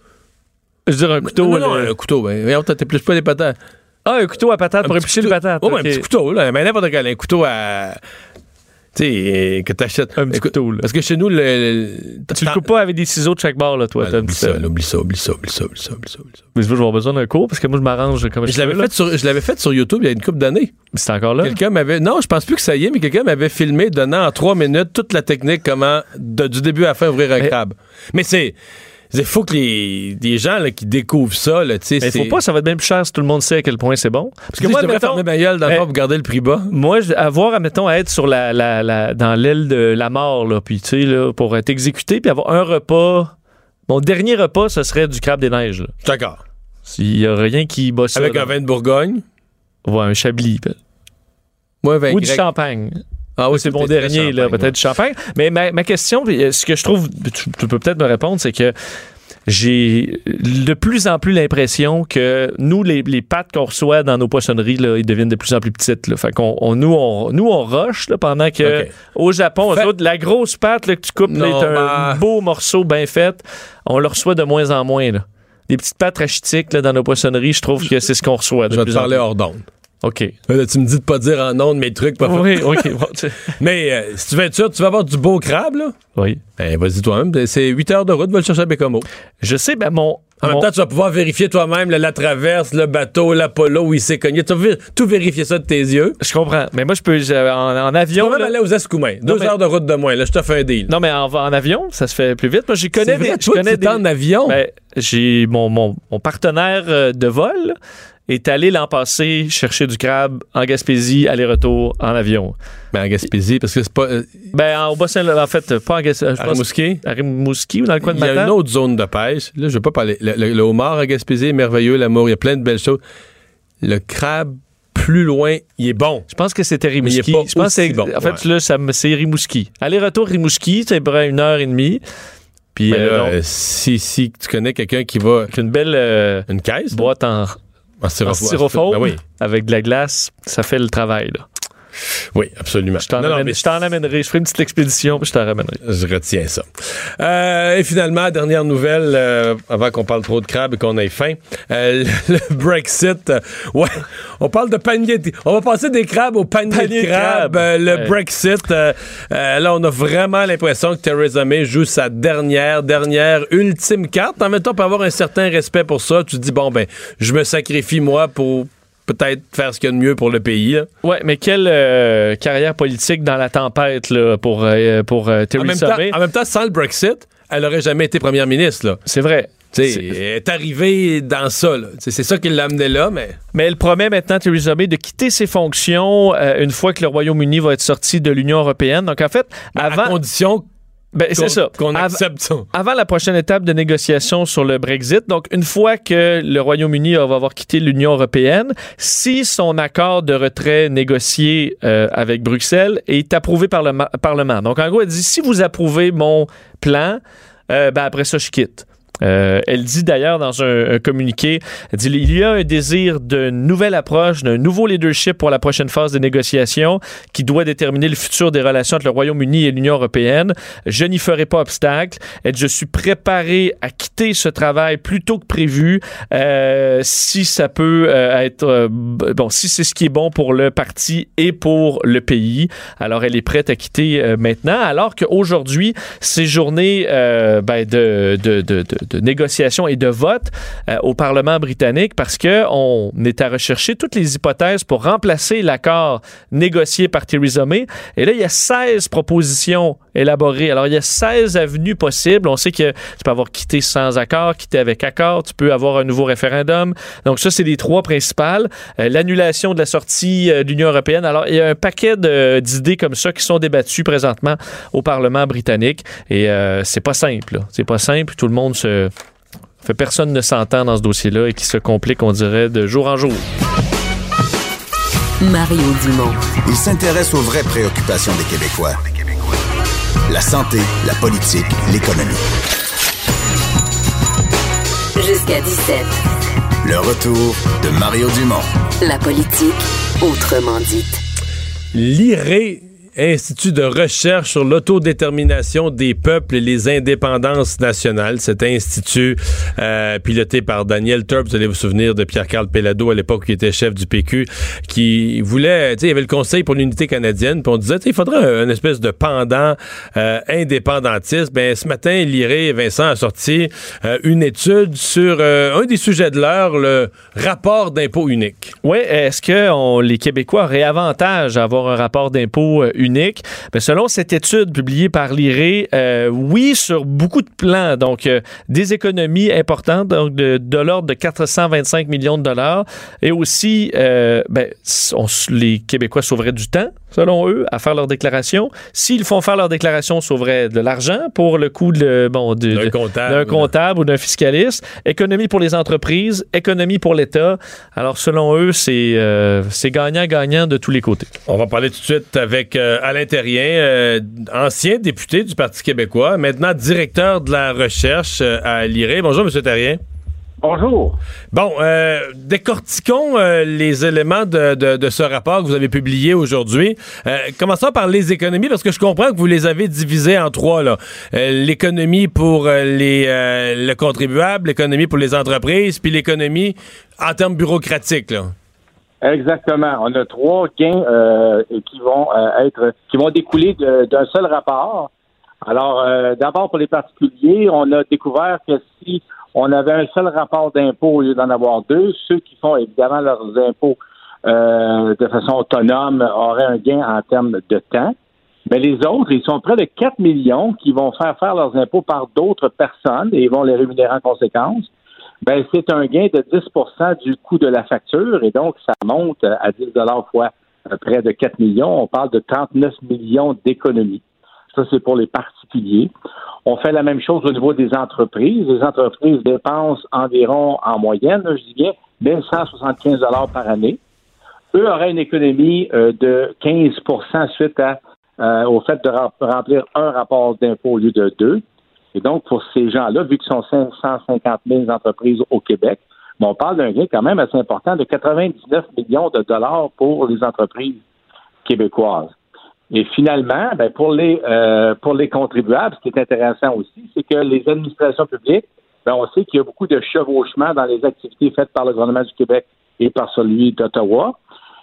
Je veux dire, un couteau... non, non, euh, un couteau. Ben, t'épluches pas les patates. Ah, un couteau à patate Un pour éplucher le couteau. patate. Ouais, ben, ok. un petit couteau, là. Mais n'importe quel. Un couteau à. Tu sais, euh, que t'achètes. Un petit couteau, là. Parce que chez nous, le. le- Tu le coupes pas avec des ciseaux de chaque bord, là, toi. Un oublie ça, peu. là, oublie ça, oublie ça, oublie ça, oublie ça, oublie ça, oublie ça. Mais je vais avoir besoin d'un cours parce que moi, je m'arrange comme je, Je l'avais fait sur, je l'avais fait sur YouTube il y a une couple d'années. C'est encore là? Quelqu'un m'avait. Non, je pense plus que ça y est, mais quelqu'un m'avait filmé donnant en trois minutes toute la technique comment, de- du début à la fin, ouvrir un Mais- crabe. Mais c'est. Il faut que les, les gens là, qui découvrent ça, là, tu sais. Mais faut pas, ça va être bien plus cher si tout le monde sait à quel point c'est bon. Parce que moi, je devrais fermer ma gueule le Eh, pour garder le prix bas. Moi, avoir, admettons, à être sur la, la, la- dans l'aile de la mort, là, puis tu sais, là, pour être exécuté, puis avoir un repas. Mon dernier repas, ce serait du crabe des neiges. D'accord. S'il y a rien qui ça. Avec là. un vin de Bourgogne? Ouais, un chablis. Ou du champagne. Ah oui, c'est mon dernier, là, peut-être du champagne. Mais ma, ma question, euh, ce que je trouve, tu, tu peux peut-être me répondre, c'est que j'ai de plus en plus l'impression que nous, les, les pâtes qu'on reçoit dans nos poissonneries, là, ils deviennent de plus en plus petites. Là. Fait qu'on, on- nous, on, nous, on rush là, pendant que au Japon, eux Fait- autres, la grosse pâte là, que tu coupes, Non, est un bah- beau morceau bien fait. On le reçoit de moins en moins. Là. Des petites pâtes rachitiques là, dans nos poissonneries, je trouve que c'est ce qu'on reçoit. De Je vais te parler hors d'onde. OK. Là, tu me dis de pas dire en ondes mes trucs. Pas Oui, OK. Mais euh, si tu veux être sûr, tu vas avoir du beau crabe, là. oui. Ben, vas-y toi-même. C'est 8 heures de route, va le chercher à Bécomo. Je sais, ben mon. En mon- même temps, tu vas pouvoir vérifier toi-même là, la traverse, le bateau, l'Apollo, où il s'est cogné. Tu vas tout vérifier ça de tes yeux. Je comprends. Mais moi, je peux. je- en, en Tu avion. vas même là- aller aux Escoumins. Deux mais- heures de route de moins. Là, je te fais un deal. Non, mais en, en avion, ça se fait plus vite. Moi, je connais vrai, des. je connais tu es en avion. Ben, j'ai mon, mon, mon partenaire euh, de vol est allé l'an passé chercher du crabe en Gaspésie, aller-retour en avion. Ben, à Gaspésie, parce que c'est pas. euh, Ben, en Bas-Saint-Laurent, en fait, pas en Gaspésie. À Rimouski. à Rimouski ou dans le coin de Il y a Matane. une autre zone de pêche. Là, je vais pas parler. Le, le- le homard à Gaspésie est merveilleux, l'amour, il y a plein de belles choses. Le crabe, plus loin, il est bon. Je pense que c'était Rimouski. Je pense que bon, En fait, ouais. là, ça c'est Rimouski. Aller-retour Rimouski, c'est à peu près une heure et demie. Puis, euh, euh, si, si tu connais quelqu'un qui va. avec une belle euh, Une caisse? boîte en, En en styrofoam. styrofoam Ben oui. avec de la glace, ça fait le travail. Là. Oui, absolument. Je t'en Non, non, amène- mais je t'en amènerai. Je ferai une petite expédition, puis je t'en ramènerai. Je retiens ça. Euh, et finalement, dernière nouvelle, euh, avant qu'on parle trop de crabe et qu'on ait faim, euh, le, Brexit. ouais, on parle de panier. de- on va passer des crabes au panier, Panier de crabes. le Ouais. Brexit. là, on a vraiment l'impression que Theresa May joue sa dernière, dernière, ultime carte. En même temps, pour avoir un certain respect pour ça, tu te dis, bon, ben, je me sacrifie, moi, pour peut-être faire ce qu'il y a de mieux pour le pays. là. Ouais, mais quelle euh, carrière politique dans la tempête là, pour, euh, pour euh, En même, Theresa temps, May. en même temps, sans le Brexit, elle aurait jamais été première ministre. C'est vrai. C'est- elle est arrivée dans ça. C'est ça qui l'a amené là, mais Mais elle promet maintenant, Theresa May, de quitter ses fonctions une fois que le Royaume-Uni va être sorti de l'Union européenne. Donc, en fait, à avant. condition Ben, c'est ça. qu'on accepte ça. avant la prochaine étape de négociation sur le Brexit, donc une fois que le Royaume-Uni va avoir quitté l'Union européenne, si son accord de retrait négocié euh, avec Bruxelles est approuvé par le Parlement. Donc en gros, elle dit si vous approuvez mon plan, euh, ben après ça je quitte. Euh, elle dit d'ailleurs dans un, un communiqué, elle dit, il y a un désir d'une nouvelle approche, d'un nouveau leadership pour la prochaine phase de négociation qui doit déterminer le futur des relations entre le Royaume-Uni et l'Union européenne. Je n'y ferai pas obstacle. Et je suis préparé à quitter ce travail plus tôt que prévu euh, si ça peut euh, être euh, bon, si c'est ce qui est bon pour le parti et pour le pays. Alors elle est prête à quitter euh, maintenant, alors qu'aujourd'hui ces journées euh, ben, de, de, de, de négociation et de vote euh, au Parlement britannique parce que on est à rechercher toutes les hypothèses pour remplacer l'accord négocié par Theresa May. Et là, il y a 16 propositions élaborées. Alors, il y a 16 avenues possibles. On sait que tu peux avoir quitté sans accord, quitté avec accord, tu peux avoir un nouveau référendum. Donc, ça, c'est les trois principales. Euh, L'annulation de la sortie euh, de l'Union européenne. Alors, il y a un paquet de- d'idées comme ça qui sont débattues présentement au Parlement britannique. Et euh, c'est pas simple. C'est pas simple. Tout le monde se... Fait personne ne s'entend dans ce dossier-là et qui se complique, on dirait, de jour en jour. Mario Dumont. Il s'intéresse aux vraies préoccupations des Québécois. La santé, la politique, l'économie. Jusqu'à 17. Le retour de Mario Dumont. La politique, autrement dite. L'IRE, Institut de recherche sur l'autodétermination des peuples et les indépendances nationales. Cet institut euh, piloté par Daniel Turp, vous allez vous souvenir de Pierre-Carl Pellado à l'époque qui était chef du PQ, qui voulait, tu sais, il y avait le Conseil pour l'unité canadienne, puis on disait, il faudrait un, un espèce de pendant euh, indépendantiste. Ben, ce matin, l'IRE et Vincent a sorti euh, une étude sur euh, un des sujets de l'heure, le rapport d'impôt unique. Oui, est-ce que les Québécois auraient avantage à avoir un rapport d'impôt euh, selon cette étude publiée par l'IRE, euh, oui, sur beaucoup de plans. Donc, euh, des économies importantes, donc de, l'ordre de 425 millions de dollars. Et aussi, euh, ben, les Québécois sauveraient du temps, selon eux, à faire leur déclaration. S'ils font faire leur déclaration, on sauverait de l'argent pour le coût de, bon, D'un comptable. ou d'un fiscaliste. Économie pour les entreprises, économie pour l'État. Alors, selon eux, c'est euh, c'est gagnant-gagnant de tous les côtés. On va parler tout de suite avec euh, Alain Terrien, euh, ancien député du Parti québécois, maintenant directeur de la recherche à l'IRE. Bonjour, M. Terrien. Bonjour. Bon, euh, décortiquons euh, les éléments de, de- de ce rapport que vous avez publié aujourd'hui. Euh, commençons par les économies, parce que je comprends que vous les avez divisées en trois. là. Euh, l'économie pour euh, les, euh, le contribuable, l'économie pour les entreprises, puis l'économie en termes bureaucratiques. Là. Exactement. On a trois gains euh, qui vont être qui vont découler d'un seul rapport. Alors, euh, d'abord pour les particuliers, on a découvert que si on avait un seul rapport d'impôt au lieu d'en avoir deux, ceux qui font évidemment leurs impôts euh, de façon autonome auraient un gain en termes de temps. Mais les autres, ils sont près de 4 millions qui vont faire faire leurs impôts par d'autres personnes et vont les rémunérer en conséquence. Ben, c'est un gain de 10% du coût de la facture et donc ça monte à 10 fois euh, près de 4 millions. On parle de 39 millions d'économies. Ça, c'est pour les particuliers. On fait la même chose au niveau des entreprises. Les entreprises dépensent environ, en moyenne, je dis bien, 1175 par année. Eux auraient une économie euh, de 15% suite euh, au fait de rem- remplir un rapport d'impôt au lieu de deux. Et donc, pour ces gens-là, vu qu'ils sont 550 000 entreprises au Québec, mais on parle d'un gain quand même assez important de 99 millions de dollars pour les entreprises québécoises. Et finalement, ben, pour les euh, pour les contribuables, ce qui est intéressant aussi, c'est que les administrations publiques, ben, on sait qu'il y a beaucoup de chevauchement dans les activités faites par le gouvernement du Québec et par celui d'Ottawa.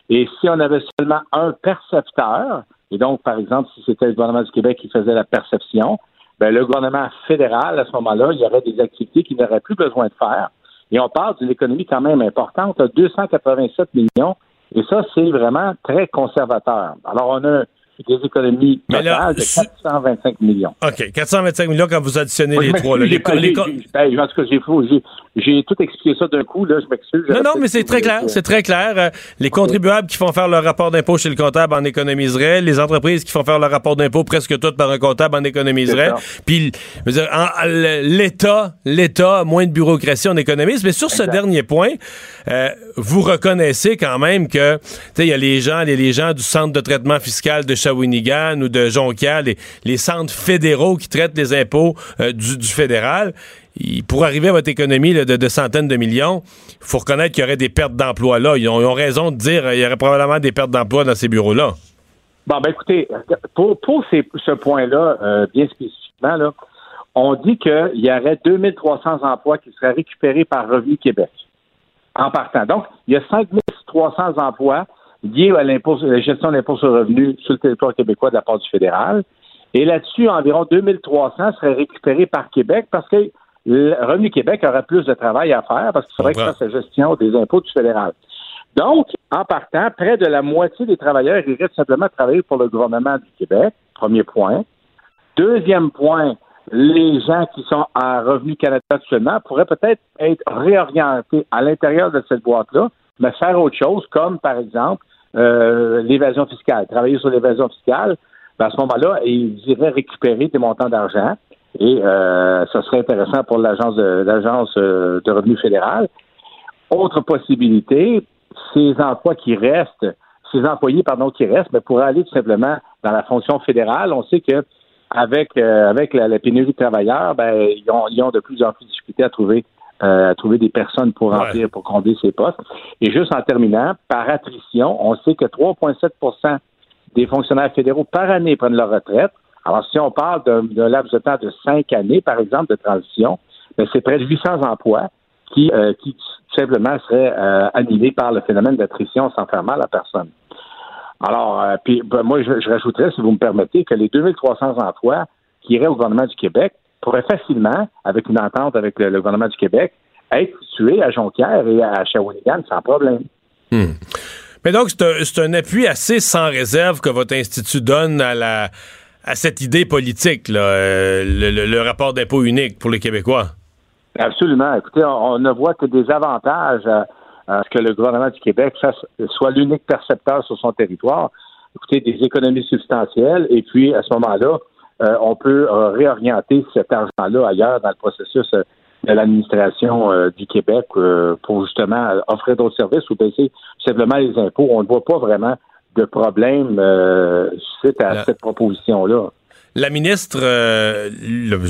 Et si on avait seulement un percepteur, et donc, par exemple, si c'était le gouvernement du Québec qui faisait la perception, ben, le gouvernement fédéral, à ce moment-là, il y aurait des activités qu'il n'aurait plus besoin de faire. Et on parle d'une économie quand même importante, 287 millions, et ça, c'est vraiment très conservateur. Alors, on a des économies totales de su- 425 millions. OK. 425 millions quand vous additionnez Oui, les trois. là. Les, pas- ben, en tout cas, j'ai faux- j'ai- tout expliqué ça d'un coup, là, je m'excuse. Non, non, mais c'est très clair. C'est très clair. Les contribuables qui font faire leur rapport d'impôt chez le comptable en économiseraient. Les entreprises qui font faire leur rapport d'impôt presque toutes par un comptable en économiseraient. Puis, en- en- l'État, l'État, moins de bureaucratie, on économise. Mais sur ce dernier point, euh, vous reconnaissez quand même que, il y a les gens, les, gens du centre de traitement fiscal de Shawinigan ou de Jonquière, les, centres fédéraux qui traitent les impôts euh, du, fédéral pour arriver à votre économie de, centaines de millions, il faut reconnaître qu'il y aurait des pertes d'emplois là. Ils ont, raison de dire qu'il y aurait probablement des pertes d'emplois dans ces bureaux-là. Bon, ben écoutez, pour, pour ce point-là, euh, bien spécifiquement, là, on dit qu'il y aurait 2300 emplois qui seraient récupérés par Revenu Québec en partant. Donc, il y a 5300 emplois liés à l'impôt, la gestion de l'impôt sur le revenu sur le territoire québécois de la part du fédéral. Et là-dessus, environ 2300 seraient récupérés par Québec parce que le Revenu Québec aurait plus de travail à faire parce qu'il faudrait qu'il Comprends. fasse la gestion des impôts du fédéral. Donc, en partant, près de la moitié des travailleurs iraient simplement travailler pour le gouvernement du Québec. Premier point. Deuxième point, les gens qui sont à Revenu Canada actuellement pourraient peut-être être réorientés à l'intérieur de cette boîte-là, mais faire autre chose, comme par exemple euh, l'évasion fiscale, travailler sur l'évasion fiscale. Ben, à ce moment-là, ils iraient récupérer des montants d'argent et euh, ça serait intéressant pour l'agence de l'agence euh, de revenu fédéral. Autre possibilité, ces emplois qui restent, ces employés pardon qui restent, mais pourraient aller tout simplement dans la fonction fédérale. On sait que avec euh, avec la, la pénurie de travailleurs, ben ils ont, ils ont de plus en plus de difficultés à trouver euh, à trouver des personnes pour Ouais. remplir, pour combler ces postes. Et juste en terminant, par attrition, on sait que 3,7% des fonctionnaires fédéraux par année prennent leur retraite. Alors, si on parle d'un d'un laps de temps de cinq années, par exemple, de transition, ben, c'est près de 800 emplois qui, euh, qui tout simplement seraient euh, annulés par le phénomène d'attrition sans faire mal à personne. Alors, euh, puis ben, moi, je, je rajouterais, si vous me permettez, que les 2300 emplois qui iraient au gouvernement du Québec pourraient facilement, avec une entente avec le, le gouvernement du Québec, être situés à Jonquière et à Shawinigan sans problème. Mais donc, c'est un, appui assez sans réserve que votre institut donne à la à cette idée politique, là, euh, le, le- le rapport d'impôt unique pour les Québécois. Absolument. Écoutez, on, on ne voit que des avantages à, à ce que le gouvernement du Québec fasse, soit l'unique percepteur sur son territoire. Écoutez, des économies substantielles, et puis à ce moment-là, euh, on peut euh, réorienter cet argent-là ailleurs dans le processus euh, de l'administration euh, du Québec euh, pour justement euh, offrir d'autres services ou baisser simplement les impôts. On ne voit pas vraiment de problème euh, suite à cette proposition-là. La ministre, euh,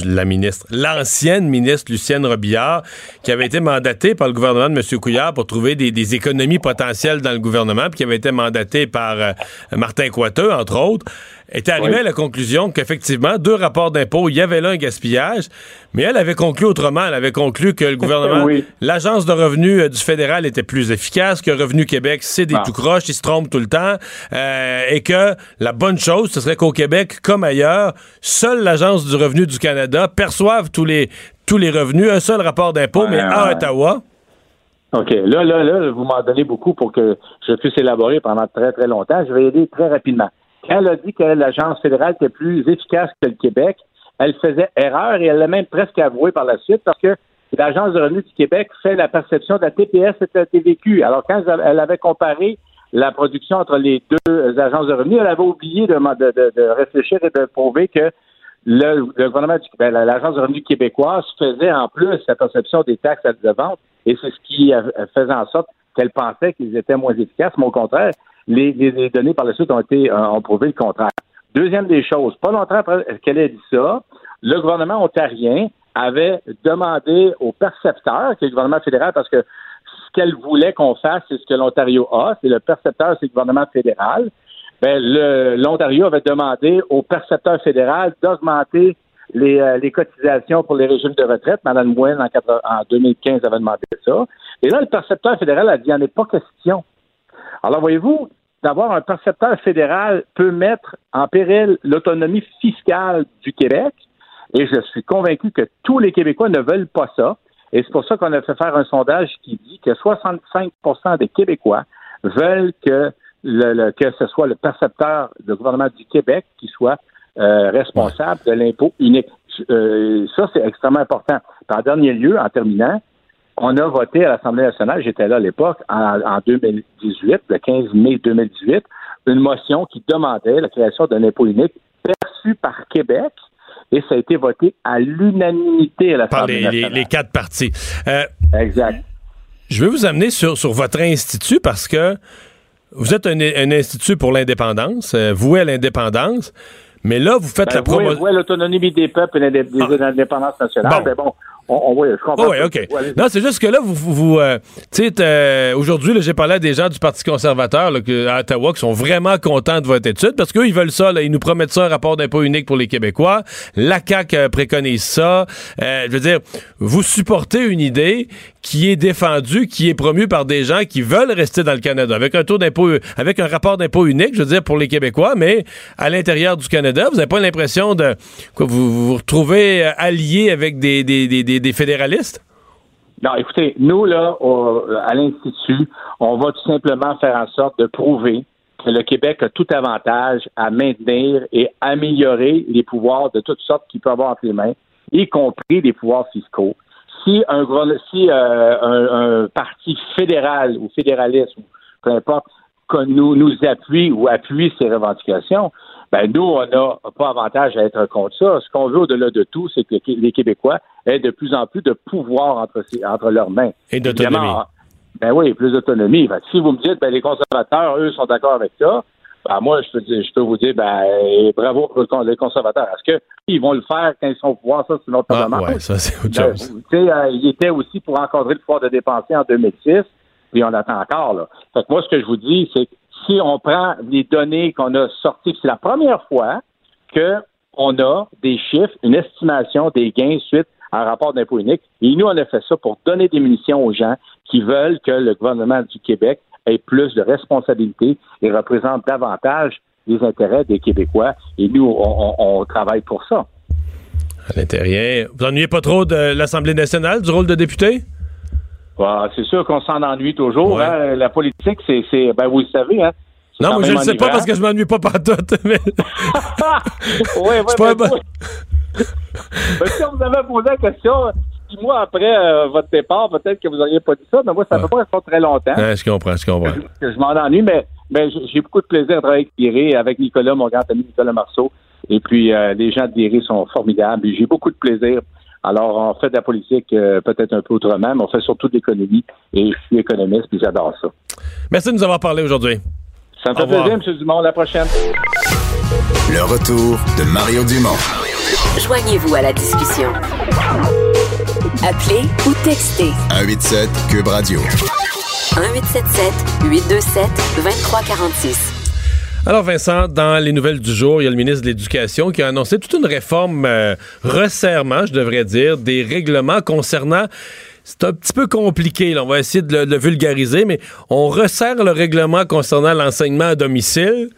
la ministre, l'ancienne ministre Lucienne Robillard, qui avait été mandatée par le gouvernement de M. Couillard pour trouver des, des économies potentielles dans le gouvernement, puis qui avait été mandatée par euh, Martin Coiteux, entre autres, était arrivée Oui. à la conclusion qu'effectivement, deux rapports d'impôts, il y avait là un gaspillage, mais elle avait conclu autrement. Elle avait conclu que le gouvernement, Oui. l'agence de revenus euh, du fédéral était plus efficace, que Revenu Québec, c'est des Ah. tout croches, ils se trompent tout le temps, euh, et que la bonne chose, ce serait qu'au Québec, comme ailleurs, seule l'agence du revenu du Canada perçoive tous les, tous les revenus, un seul rapport d'impôt, mais à. Ottawa. OK. Là, là, là, vous m'en donnez beaucoup pour que je puisse élaborer pendant très, très longtemps. Je vais aider très rapidement. Quand elle a dit que l'agence fédérale était plus efficace que le Québec, elle faisait erreur et elle l'a même presque avoué par la suite parce que l'Agence de revenus du Québec fait la perception de la TPS et de la TVQ. Alors, quand elle avait comparé la production entre les deux agences de revenus, elle avait oublié de, réfléchir et de prouver que le, gouvernement du ben, la- l'agence de revenus québécoise faisait en plus la perception des taxes de vente et c'est ce qui faisait en sorte qu'elle pensait qu'ils étaient moins efficaces, mais au contraire, les, les- les données par la suite ont été euh, ont prouvé le contraire. Deuxième des choses, pas longtemps après qu'elle ait dit ça, le gouvernement ontarien avait demandé au percepteur, qui est le gouvernement fédéral, parce que ce qu'elle voulait qu'on fasse, c'est ce que l'Ontario a, c'est le percepteur, c'est le gouvernement fédéral. Ben, l'Ontario avait demandé au percepteur fédéral d'augmenter les, euh, les cotisations pour les régimes de retraite. Madame Moine, en, 80 en 2015, avait demandé ça. Et là, le percepteur fédéral a dit, il n'y en est pas question. Alors, voyez-vous, d'avoir un percepteur fédéral peut mettre en péril l'autonomie fiscale du Québec. Et je suis convaincu que tous les Québécois ne veulent pas ça. Et c'est pour ça qu'on a fait faire un sondage qui dit que 65% des Québécois veulent que, le, le- que ce soit le percepteur du gouvernement du Québec qui soit euh, responsable de l'impôt unique. Euh, ça, c'est extrêmement important. En dernier lieu, en terminant, on a voté à l'Assemblée nationale, j'étais là à l'époque, en, en 2018, le 15 mai 2018, une motion qui demandait la création d'un impôt unique perçu par Québec et ça a été voté à l'unanimité à l'Assemblée les, les- nationale. les quatre partis. Euh, Exact. je veux vous amener sur, sur votre institut parce que vous êtes un, un institut pour l'indépendance, euh, voué à l'indépendance, mais là, vous faites Ben, la promotion. voyez l'autonomie des peuples et l'indé- des- Ah. l'indépendance nationale. Bon. Ben bon, On, on- oui, je comprends. Oh, oui, OK. Ouais. Non, c'est juste que là, vous, vous, euh, tu sais, euh, aujourd'hui, j'ai parlé à des gens du Parti conservateur là, à Ottawa qui sont vraiment contents de votre étude parce qu'eux, ils veulent ça. Là, ils nous promettent ça, un rapport d'impôt unique pour les Québécois. La CAQ euh, préconise ça. Euh, je veux dire, vous supportez une idée qui est défendue, qui est promue par des gens qui veulent rester dans le Canada avec un taux d'impôt, avec un rapport d'impôt unique, je veux dire, pour les Québécois, mais à l'intérieur du Canada, vous n'avez pas l'impression de quoi, vous vous vous retrouvez euh, alliés avec des, des, des, des- des fédéralistes? Non, écoutez, nous, là, à l'Institut, on va tout simplement faire en sorte de prouver que le Québec a tout avantage à maintenir et améliorer les pouvoirs de toutes sortes qu'il peut avoir entre les mains, y compris les pouvoirs fiscaux. Si un, si, euh, un parti fédéral ou fédéraliste, ou peu importe, que nous, nous appuie ou appuie ces revendications, ben nous, on n'a pas avantage à être contre ça. Ce qu'on veut au-delà de tout, c'est que les Québécois aient de plus en plus de pouvoir entre, entre leurs mains. Et d'autonomie. Ben oui, plus d'autonomie. Si vous me dites, ben les conservateurs, eux, sont d'accord avec ça, ben moi, je peux, dire- je peux vous dire, ben et bravo pour les conservateurs. Est-ce qu'ils vont le faire quand ils sont au pouvoir? Ça, c'est une autre Ah, ouais, ça, c'est autre Ben, chose. Tu sais, euh, il était aussi pour encadrer le pouvoir de dépenser en 2006, puis on attend encore. Là. Fait que moi, ce que je vous dis, c'est que si on prend les données qu'on a sorties, c'est la première fois qu'on a des chiffres, une estimation des gains suite à un rapport d'impôt unique. Et nous, on a fait ça pour donner des munitions aux gens qui veulent que le gouvernement du Québec ait plus de responsabilités et représente davantage les intérêts des Québécois. Et nous, on, on- travaille pour ça. À l'intérieur. Vous ennuyez pas trop de l'Assemblée nationale, du rôle de député? Bah, c'est sûr qu'on s'en ennuie toujours. Ouais. hein. La politique, c'est, c'est, ben vous le savez, hein. Non, moi, je le sais pas parce que je m'ennuie pas partout. Mais... ouais, ouais, pas ben, ben, si on vous avait posé la question six mois après euh, votre départ, peut-être que vous auriez pas dit ça, mais moi, ça ne peut pas rester très longtemps. Ouais, je comprends, je comprends. que je m'en ennuie, mais, mais j'ai beaucoup de plaisir à travailler avec Thierry, avec Nicolas, mon grand ami Nicolas Marceau. Et puis, euh, les gens de Thierry sont formidables. J'ai beaucoup de plaisir. Alors, on fait de la politique euh, peut-être un peu autrement, mais on fait surtout de l'économie. Et je suis économiste, puis j'adore ça. Merci de nous avoir parlé aujourd'hui. Ça me fait plaisir, M. Dumont. À la prochaine. Le retour de Mario Dumont. Joignez-vous à la discussion. Appelez ou textez 187 Cube Radio. 1877 827 2346. Alors Vincent, dans les nouvelles du jour, il y a le ministre de l'Éducation qui a annoncé toute une réforme, euh, resserrement, je devrais dire, des règlements concernant... C'est un petit peu compliqué, là. on va essayer de le, de le vulgariser, mais on resserre le règlement concernant l'enseignement à domicile,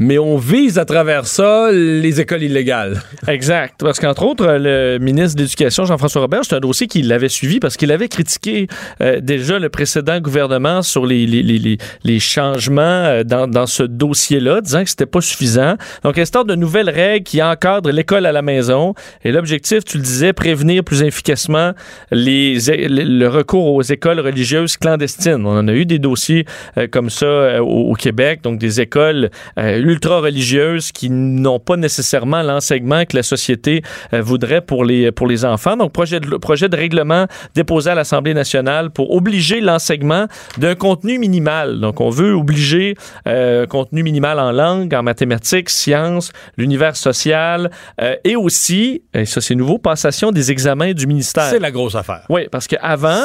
mais on vise à travers ça les écoles illégales. Exact. Parce qu'entre autres, le ministre de l'Éducation, Jean-François Robert, c'est un dossier qu'il l'avait suivi parce qu'il avait critiqué euh, déjà le précédent gouvernement sur les, les, les, les- changements euh, dans, dans ce dossier-là, disant que c'était pas suffisant. Donc, instaure de nouvelles règles qui encadrent l'école à la maison. Et l'objectif, tu le disais, prévenir plus efficacement les, le recours aux écoles religieuses clandestines. On en a eu des dossiers euh, comme ça euh, au, Québec, donc des écoles euh, ultra-religieuses qui n'ont pas nécessairement l'enseignement que la société euh, voudrait pour les, pour les enfants. Donc, projet de, projet de règlement déposé à l'Assemblée nationale pour obliger l'enseignement d'un contenu minimal. Donc, on veut obliger euh, un contenu minimal en langue, en mathématiques, sciences, l'univers social euh, et aussi, et ça c'est nouveau, passation des examens du ministère. C'est la grosse affaire. Oui, parce qu'avant,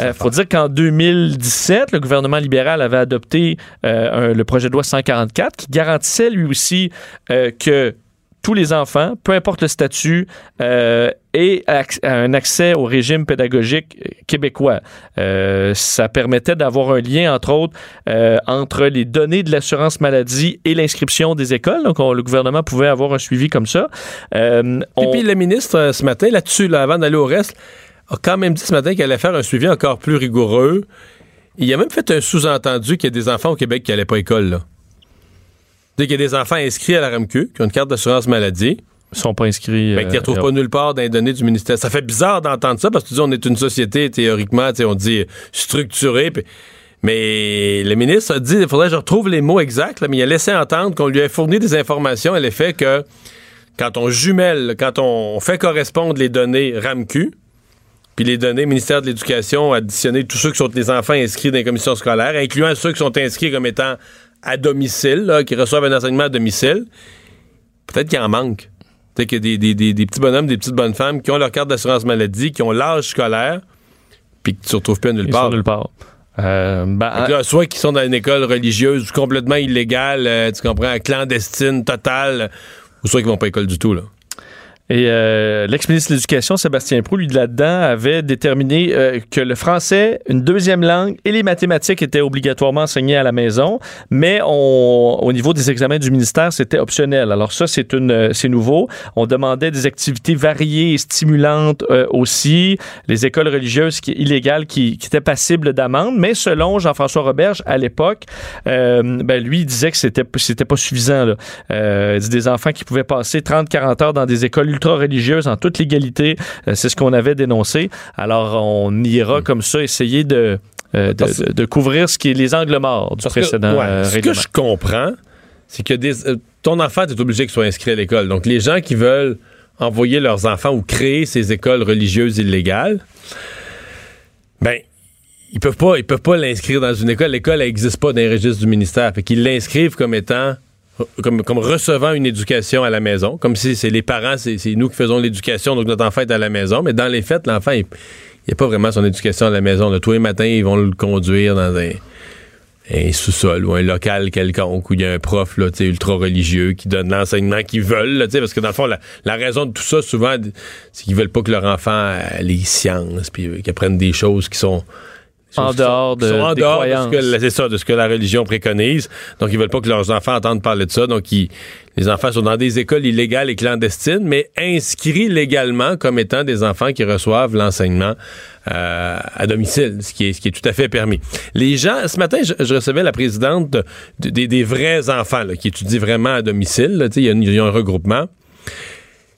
il affaire. faut dire qu'en 2017, le gouvernement libéral avait adopté euh, un- le projet de loi 144 qui garantissait lui aussi euh, que tous les enfants, peu importe le statut, euh, aient acc- un accès au régime pédagogique québécois. Euh, ça permettait d'avoir un lien, entre autres, euh, entre les données de l'assurance maladie et l'inscription des écoles. Donc, on- le gouvernement pouvait avoir un suivi comme ça. Et puis le ministre, ce matin, là-dessus, là, avant d'aller au reste, a quand même dit ce matin qu'il allait faire un suivi encore plus rigoureux. Il a même fait un sous-entendu qu'il y a des enfants au Québec qui n'allaient pas à l'école. Là. C'est-à-dire qu'il y a des enfants inscrits à la RAMQ, qui ont une carte d'assurance maladie, Ils sont pas inscrits. mais qui ne euh, retrouvent pas nulle part dans les données du ministère. Ça fait bizarre d'entendre ça parce que tu dis on est une société théoriquement, tu sais, on dit structurée. mais le ministre a dit, il faudrait que je retrouve les mots exacts, là, mais il a laissé entendre qu'on lui a fourni des informations à l'effet que quand on jumelle, quand on fait correspondre les données RAMQ, puis les données ministère de l'Éducation additionnées tous ceux qui sont les enfants inscrits dans les commissions scolaires, incluant ceux qui sont inscrits comme étant à domicile, là, qui reçoivent un enseignement à domicile, peut-être qu'il en manque. C'est qu'il y a des, des, des, des petits bonhommes, des petites bonnes femmes qui ont leur carte d'assurance maladie, qui ont l'âge scolaire, puis que tu ne retrouves plus à nulle Ils part. sont nulle part. Euh, ben, là, soit qu'ils sont dans une école religieuse complètement illégale, euh, tu comprends, clandestine, totale, ou soit qu'ils vont pas à l'école du tout, là. Et euh, l'ex-ministre de l'Éducation, Sébastien Proux, lui, là-dedans, avait déterminé euh, que le français, une deuxième langue et les mathématiques étaient obligatoirement enseignés à la maison, mais on, au niveau des examens du ministère, c'était optionnel. Alors ça, c'est euh, nouveau. On demandait des activités variées et stimulantes euh, aussi, les écoles religieuses qui, illégales qui, qui étaient passibles d'amende, mais selon Jean-François Roberge, à l'époque, ben, lui, il disait que c'était, c'était pas suffisant. Là. Des enfants qui pouvaient passer 30-40 heures dans des écoles ultra-religieuses en toute légalité, euh, c'est ce qu'on avait dénoncé. Alors, on ira comme ça essayer de, euh, de, Parce- de- de couvrir ce qui est les angles morts du Parce que, précédent ouais, euh, ce que je comprends, c'est que des, ton enfant, tu es obligé qu'il soit inscrit à l'école. Donc, les gens qui veulent envoyer leurs enfants ou créer ces écoles religieuses illégales, ben, ils peuvent pas, ils peuvent pas l'inscrire dans une école. L'école n'existe pas dans les registres du ministère. Fait qu'ils l'inscrivent comme étant comme, recevant une éducation à la maison, comme si c'est les parents, c'est nous qui faisons l'éducation, donc notre enfant est à la maison. Mais dans les faits, l'enfant, il n'a pas vraiment son éducation à la maison. Tous les matins, ils vont le conduire dans un, sous-sol ou un local quelconque où il y a un prof là, ultra religieux qui donne l'enseignement qu'ils veulent. Là, parce que dans le fond, la, raison de tout ça, souvent, c'est qu'ils veulent pas que leur enfant ait les sciences, puis qu'ils apprennent des choses qui sont En dehors sont de- en des dehors de ce que, c'est ça, de ce que la religion préconise. Donc, ils veulent pas que leurs enfants entendent parler de ça. Donc, ils- les enfants sont dans des écoles illégales et clandestines, mais inscrits légalement comme étant des enfants qui reçoivent l'enseignement euh, à domicile, ce qui, est, ce qui est tout à fait permis. Les gens, ce matin, je, je recevais la présidente de- de- des, des vrais enfants là, qui étudient vraiment à domicile. là. Tu sais, Il y, y a un regroupement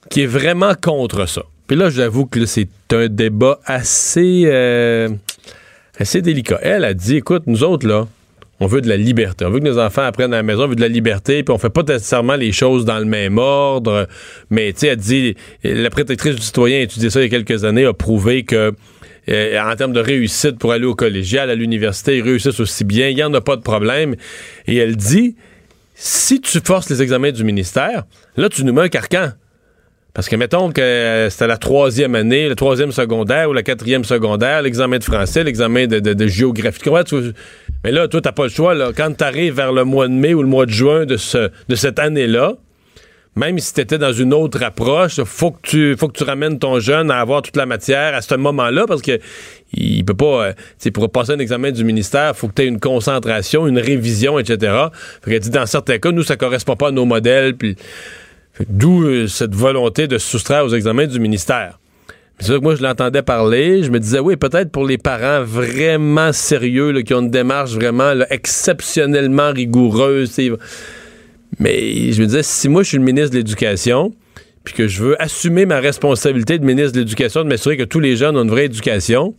qui est vraiment contre ça. Puis là, j'avoue que c'est un débat assez, euh, assez délicat. Elle a dit, écoute, nous autres, là, on veut de la liberté. On veut que nos enfants apprennent à la maison, on veut de la liberté, puis on fait pas nécessairement les choses dans le même ordre. Mais, tu sais, elle dit, la protectrice du citoyen a étudié ça il y a quelques années, a prouvé que euh, en termes de réussite pour aller au collégial, à l'université, ils réussissent aussi bien, il n'y en a pas de problème. Et elle dit, si tu forces les examens du ministère, là, tu nous mets un carcan. Parce que mettons que euh, c'était la troisième année, le troisième secondaire ou la quatrième secondaire, l'examen de français, l'examen de, de- géographie. Mais là, toi, t'as pas le choix. Là. Quand tu arrives vers le mois de mai ou le mois de juin de, ce, de cette année-là, même si tu étais dans une autre approche, faut que tu faut que tu ramènes ton jeune à avoir toute la matière à ce moment-là parce que il peut pas euh, tu sais, pour passer un examen du ministère, faut que tu aies une concentration, une révision, etc. Fait dit dans certains cas, nous ça correspond pas à nos modèles puis que D'où euh, cette volonté de se soustraire aux examens du ministère. C'est ça que moi, je l'entendais parler. Je me disais, oui, peut-être pour les parents vraiment sérieux, là, qui ont une démarche vraiment là, exceptionnellement rigoureuse. Mais je me disais, si moi, je suis le ministre de l'Éducation, puis que je veux assumer ma responsabilité de ministre de l'Éducation, de m'assurer que tous les jeunes ont une vraie éducation,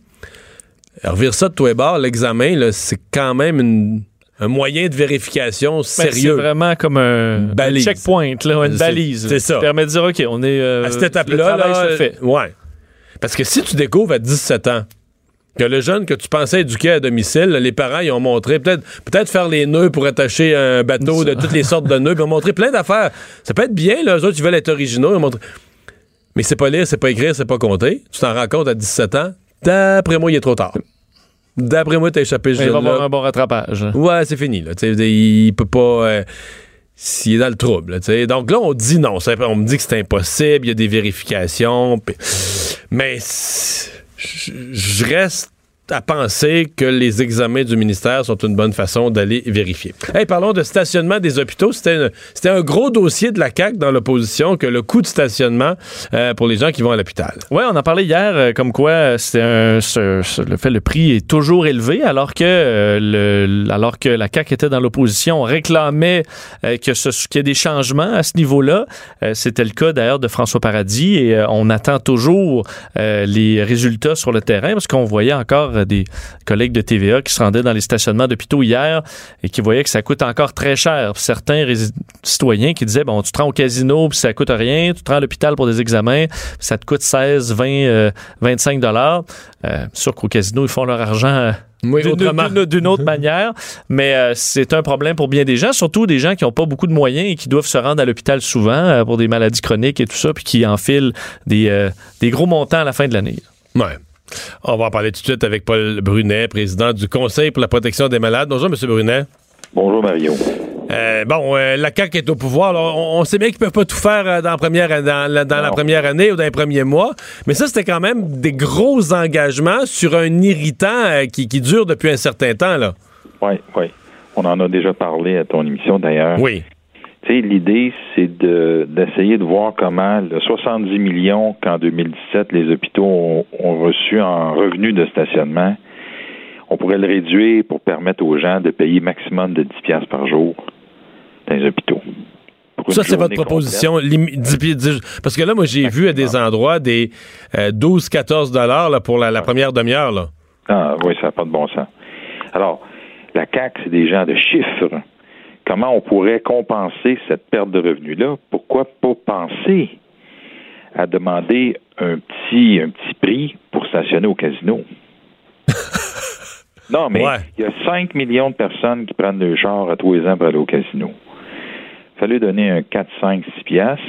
revire ça de tous les bords, l'examen, c'est quand même une- un moyen de vérification Ben, C'est sérieux. vraiment comme un, Une balise. un checkpoint, là, une C'est- balise. c'est ça. Qui permet de dire, OK, on est. euh, à cette étape-là, là, fait. ouais. Parce que si tu découvres à 17 ans que le jeune que tu pensais éduquer à domicile, les parents, ils ont montré peut-être peut-être faire les nœuds pour attacher un bateau de toutes les sortes de nœuds, ils ont montré plein d'affaires. Ça peut être bien, là, eux autres, ils veulent être originaux, ils ont montré... Mais c'est pas lire, c'est pas écrire, c'est pas compter. Tu t'en rends compte à 17 ans, d'après moi, il est trop tard. D'après moi, t'as échappé Il va avoir un bon rattrapage. Ouais, c'est fini. Là. Il peut pas. euh, S'il est dans le trouble. là. Donc là, on dit non. On me dit que c'est impossible. Il y a des vérifications. Mais je reste à penser que les examens du ministère sont une bonne façon d'aller vérifier. Hey, parlons de stationnement des hôpitaux. C'était un gros dossier de la CAQ dans l'opposition que le coût de stationnement euh, pour les gens qui vont à l'hôpital. Oui, on en parlait hier, euh, comme quoi euh, c'est le fait le prix est toujours élevé, alors que le, alors que la CAQ était dans l'opposition, on réclamait qu'il y ait des changements à ce niveau-là. C'était le cas d'ailleurs de François Paradis et on attend toujours les résultats sur le terrain parce qu'on voyait encore des collègues de TVA qui se rendaient dans les stationnements d'hôpitaux hier et qui voyaient que ça coûte encore très cher. Certains citoyens qui disaient bon, tu te rends au casino puis ça coûte rien, tu te rends à l'hôpital pour des examens, puis ça te coûte 16, 20, euh, 25 dollars. Euh, sûr qu'au casino ils font leur argent euh, Oui, d'une- autre manière. Mais euh, c'est un problème pour bien des gens, surtout des gens qui n'ont pas beaucoup de moyens et qui doivent se rendre à l'hôpital souvent euh, pour des maladies chroniques et tout ça, puis qui enfilent des, euh, des gros montants à la fin de l'année. Ouais. On va en parler tout de suite avec Paul Brunet, président du Conseil pour la protection des malades. Bonjour, M. Brunet. Bonjour Mario. Euh, bon, euh, la CAQ est au pouvoir. On, on sait bien qu'ils peuvent pas tout faire euh, dans, la première, dans, la, dans la Non. première année ou dans les premiers mois. Mais ça, c'était quand même des gros engagements sur un irritant qui, qui dure depuis un certain temps. Oui, oui. On en a déjà parlé à ton émission d'ailleurs. Oui. Tu sais, l'idée, c'est de, d'essayer de voir comment le 70 millions qu'en 2017 les hôpitaux ont, ont reçu en revenus de stationnement, on pourrait le réduire pour permettre aux gens de payer maximum de 10 piastres par jour dans les hôpitaux. Ça, c'est votre proposition. Parce que là, moi, j'ai vu à des endroits des 12-14 dollars là, pour la, la première demi-heure. Ah oui, ça n'a pas de bon sens. Alors, la CAQ, c'est des gens de chiffres. Comment on pourrait compenser cette perte de revenus-là? Pourquoi pas penser à demander un petit, un petit prix pour stationner au casino? non, mais Ouais. il y a 5 millions de personnes qui prennent le char à tous les ans pour aller au casino. Il fallait donner un 4, 5, 6 piastres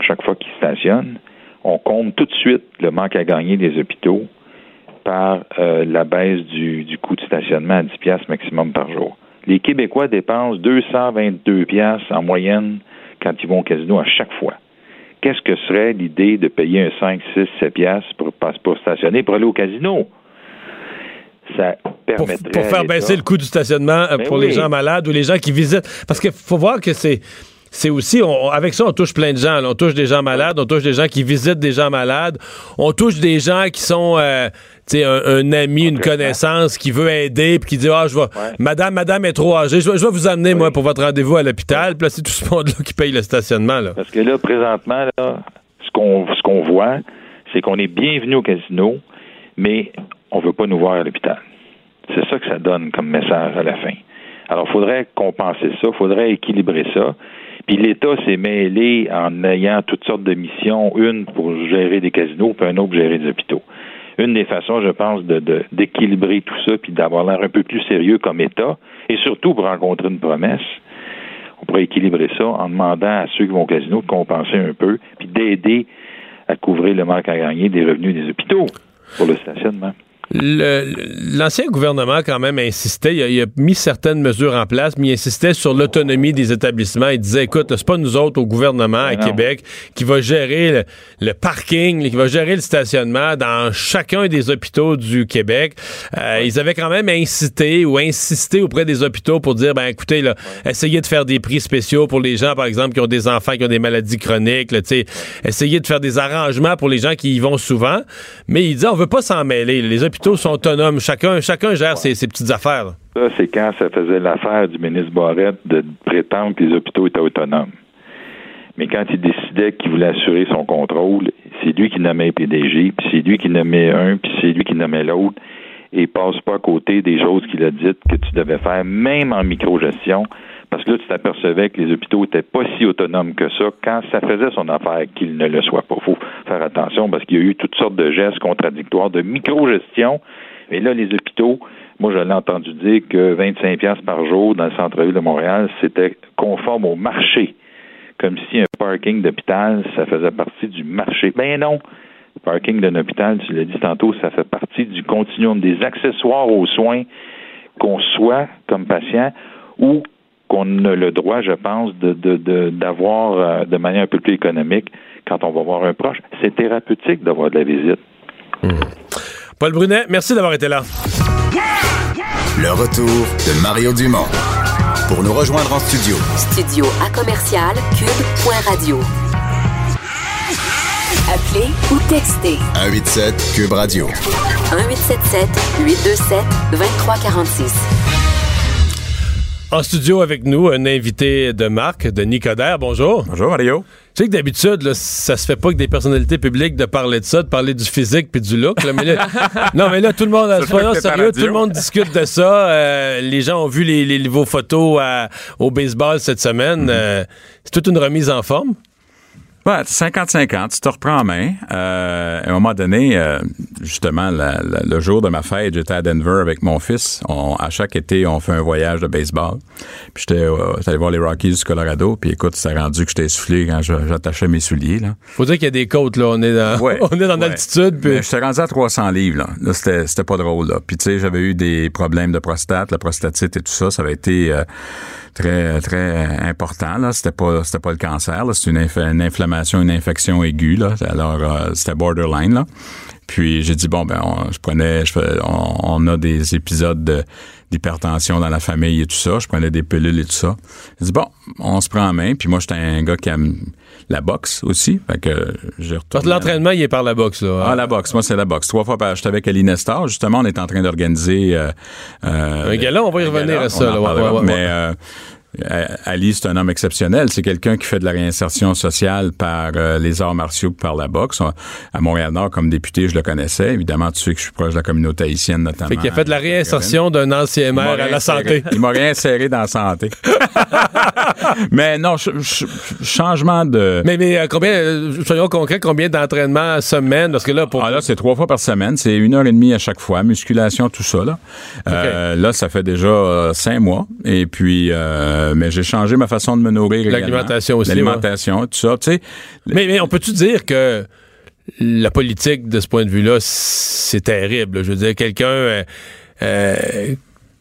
chaque fois qu'ils stationnent. On compte tout de suite le manque à gagner des hôpitaux par euh, la baisse du, du coût de stationnement à 10 piastres maximum par jour. Les Québécois dépensent 222 piastres en moyenne quand ils vont au casino à chaque fois. Qu'est-ce que serait l'idée de payer un 5, 6, 7 piastres pour, pour stationner pour aller au casino? Ça Pour, permettrait pour faire baisser le coût du stationnement euh, Ben pour oui. les gens malades ou les gens qui visitent. Parce qu'il faut voir que c'est. C'est aussi, on- avec ça, on touche plein de gens. là. On touche des gens malades, on touche des gens qui visitent des gens malades, on touche des gens qui sont, euh, tu sais, un, un ami, une connaissance qui veut aider, puis qui dit, ah, je vais, madame, madame est trop âgée, je vais, je vais vous amener, moi, pour votre rendez-vous à l'hôpital. Puis là, c'est tout ce monde-là qui paye le stationnement, là. Parce que là, présentement, là, ce qu'on ce qu'on voit, c'est qu'on est bienvenu au casino, mais on veut pas nous voir à l'hôpital. C'est ça que ça donne comme message à la fin. Alors, il faudrait compenser ça, il faudrait équilibrer ça. Puis l'État s'est mêlé en ayant toutes sortes de missions, une pour gérer des casinos, puis un autre pour gérer des hôpitaux. Une des façons, je pense, de de- d'équilibrer tout ça, puis d'avoir l'air un peu plus sérieux comme État, et surtout pour rencontrer une promesse, on pourrait équilibrer ça en demandant à ceux qui vont au casino de compenser un peu, puis d'aider à couvrir le manque à gagner des revenus des hôpitaux pour le stationnement. L'ancien gouvernement, quand même, insistait. Il a, il a mis certaines mesures en place, mais il insistait sur l'autonomie des établissements. Il disait, écoute, c'est pas nous autres au gouvernement à non. Québec qui va gérer le, le parking, qui va gérer le stationnement dans chacun des hôpitaux du Québec. Euh, Ils avaient quand même incité ou insisté auprès des hôpitaux pour dire, ben écoutez, là, essayez de faire des prix spéciaux pour les gens, par exemple, qui ont des enfants qui ont des maladies chroniques. Là, essayez de faire des arrangements pour les gens qui y vont souvent. Mais il dit, on veut pas s'en mêler. Les hôpitaux sont autonomes. Chacun, chacun gère ses, petites affaires. Ça, c'est quand ça faisait l'affaire du ministre Barrette de prétendre que les hôpitaux étaient autonomes. Mais quand il décidait qu'il voulait assurer son contrôle, c'est lui qui nommait PDG, puis c'est lui qui nommait un, puis c'est lui qui nommait l'autre, et passe pas à côté des choses qu'il a dites que tu devais faire, même en microgestion, parce que là, tu t'apercevais que les hôpitaux étaient pas si autonomes que ça quand ça faisait son affaire qu'il ne le soit pas. faut faire attention parce qu'il y a eu toutes sortes de gestes contradictoires de microgestion. Mais là, les hôpitaux, moi, je l'ai entendu dire que 25 pièces par jour dans le centre-ville de Montréal, c'était conforme au marché. Comme si un parking d'hôpital, ça faisait partie du marché. Ben non. Le parking d'un hôpital, tu l'as dit tantôt, ça fait partie du continuum des accessoires aux soins qu'on soit comme patient ou qu'on a le droit, je pense, de, de, de- d'avoir euh, de manière un peu plus économique quand on va voir un proche. C'est thérapeutique d'avoir de la visite. Paul Brunet, merci d'avoir été là. Le retour de Mario Dumont. Pour nous rejoindre en studio, Studio à commercial cube.radio. Appelez ou textez 187 Cube Radio. 1877 827 2346. En studio avec nous, un invité de marque, Denis Coderre. Bonjour. Bonjour Mario. Tu sais que d'habitude, ça se fait pas que des personnalités publiques de parler de ça, de parler du physique puis du look. là, mais là- non, mais là, tout le monde, soyons sérieux, tout le monde discute de ça. Euh, les gens ont vu les, les- vos photos à- au baseball cette semaine. Mm-hmm. Euh, c'est toute une remise en forme? Ouais, 50-50, tu te reprends en main. Euh, à un moment donné, euh, justement, la- la- le jour de ma fête, j'étais à Denver avec mon fils. On- à chaque été, on fait un voyage de baseball. Puis j'étais euh, allé voir les Rockies du Colorado. Puis écoute, c'est rendu que j'étais essoufflé quand j'attachais mes souliers. Là. Faut dire qu'il y a des côtes, là. On est dans, Ouais, on est dans ouais. l'altitude. puis- j'étais rendu à 300 livres. Là, là c'était, c'était pas drôle. Là. Puis tu sais, j'avais eu des problèmes de prostate, la prostatite et tout ça. Ça avait été euh, très très important. Là, c'était pas c'était pas le cancer. C'est une, une inflammation, une infection aiguë. Là. Alors euh, c'était borderline. Là. Puis j'ai dit bon ben on- je prenais je fais- on, on a des épisodes de- d'hypertension dans la famille et tout ça. Je prenais des pilules et tout ça. J'ai dit bon on se prend en main. Puis moi j'étais un gars qui aime la boxe aussi. Fait que j'ai retourné. l'entraînement, il est par la boxe, là. Ah, la boxe. Moi, c'est la boxe. Trois fois par J'étais avec Ali Nestor. Justement, on est en train d'organiser... euh, euh, Un gala, on va y revenir gala. à ça, là. Ouais, parlera. ouais, ouais, Mais euh, Ali, c'est un homme exceptionnel. C'est quelqu'un qui fait de la réinsertion sociale par euh, les arts martiaux par la boxe. À Montréal-Nord, comme député, je le connaissais. Évidemment, tu sais que je suis proche de la communauté haïtienne, notamment. Fait qu'il a fait de la réinsertion d'un ancien maire à la santé. Il m'a réinséré dans la santé. mais non, ch- ch- changement de... Mais, mais euh, combien, euh, soyons concrets, combien d'entraînements semaine? Parce que là, pour. Ah là, c'est trois fois par semaine. C'est une heure et demie à chaque fois. Musculation, tout ça. Là, Euh, là ça fait déjà euh, cinq mois. Et puis, euh, mais j'ai changé ma façon de me nourrir. L'alimentation aussi, L'alimentation, tout ça. Tu sais, Mais, mais on peut-tu dire que la politique, de ce point de vue-là, c'est terrible? Je veux dire, quelqu'un. euh, euh,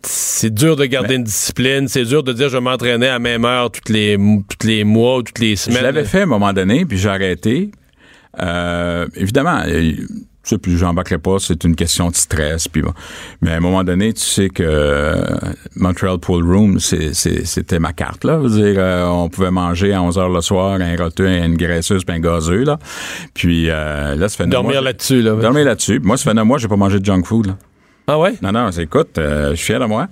c'est dur de garder une discipline, c'est dur de dire je m'entraînais à la même heure toutes les, toutes les mois ou toutes les semaines. je l'avais fait à un moment donné, puis j'ai arrêté. Euh, évidemment, euh, tu sais, puis j'embarquerai pas, c'est une question de stress. Puis bon. Mais à un moment donné, tu sais que euh, Montreal Pool Room, c'était ma carte. Là. Je veux dire, euh, on pouvait manger à 11 h le soir un roteux, une graisseuse, puis un gazeux. Là. Puis euh, là, ça fait Dormir là-dessus, là. Dormir là-dessus. Moi, ça fait neuf mois j'ai pas mangé de junk food. Là. Ah ouais? Non, non, écoute, euh, je suis fier de moi.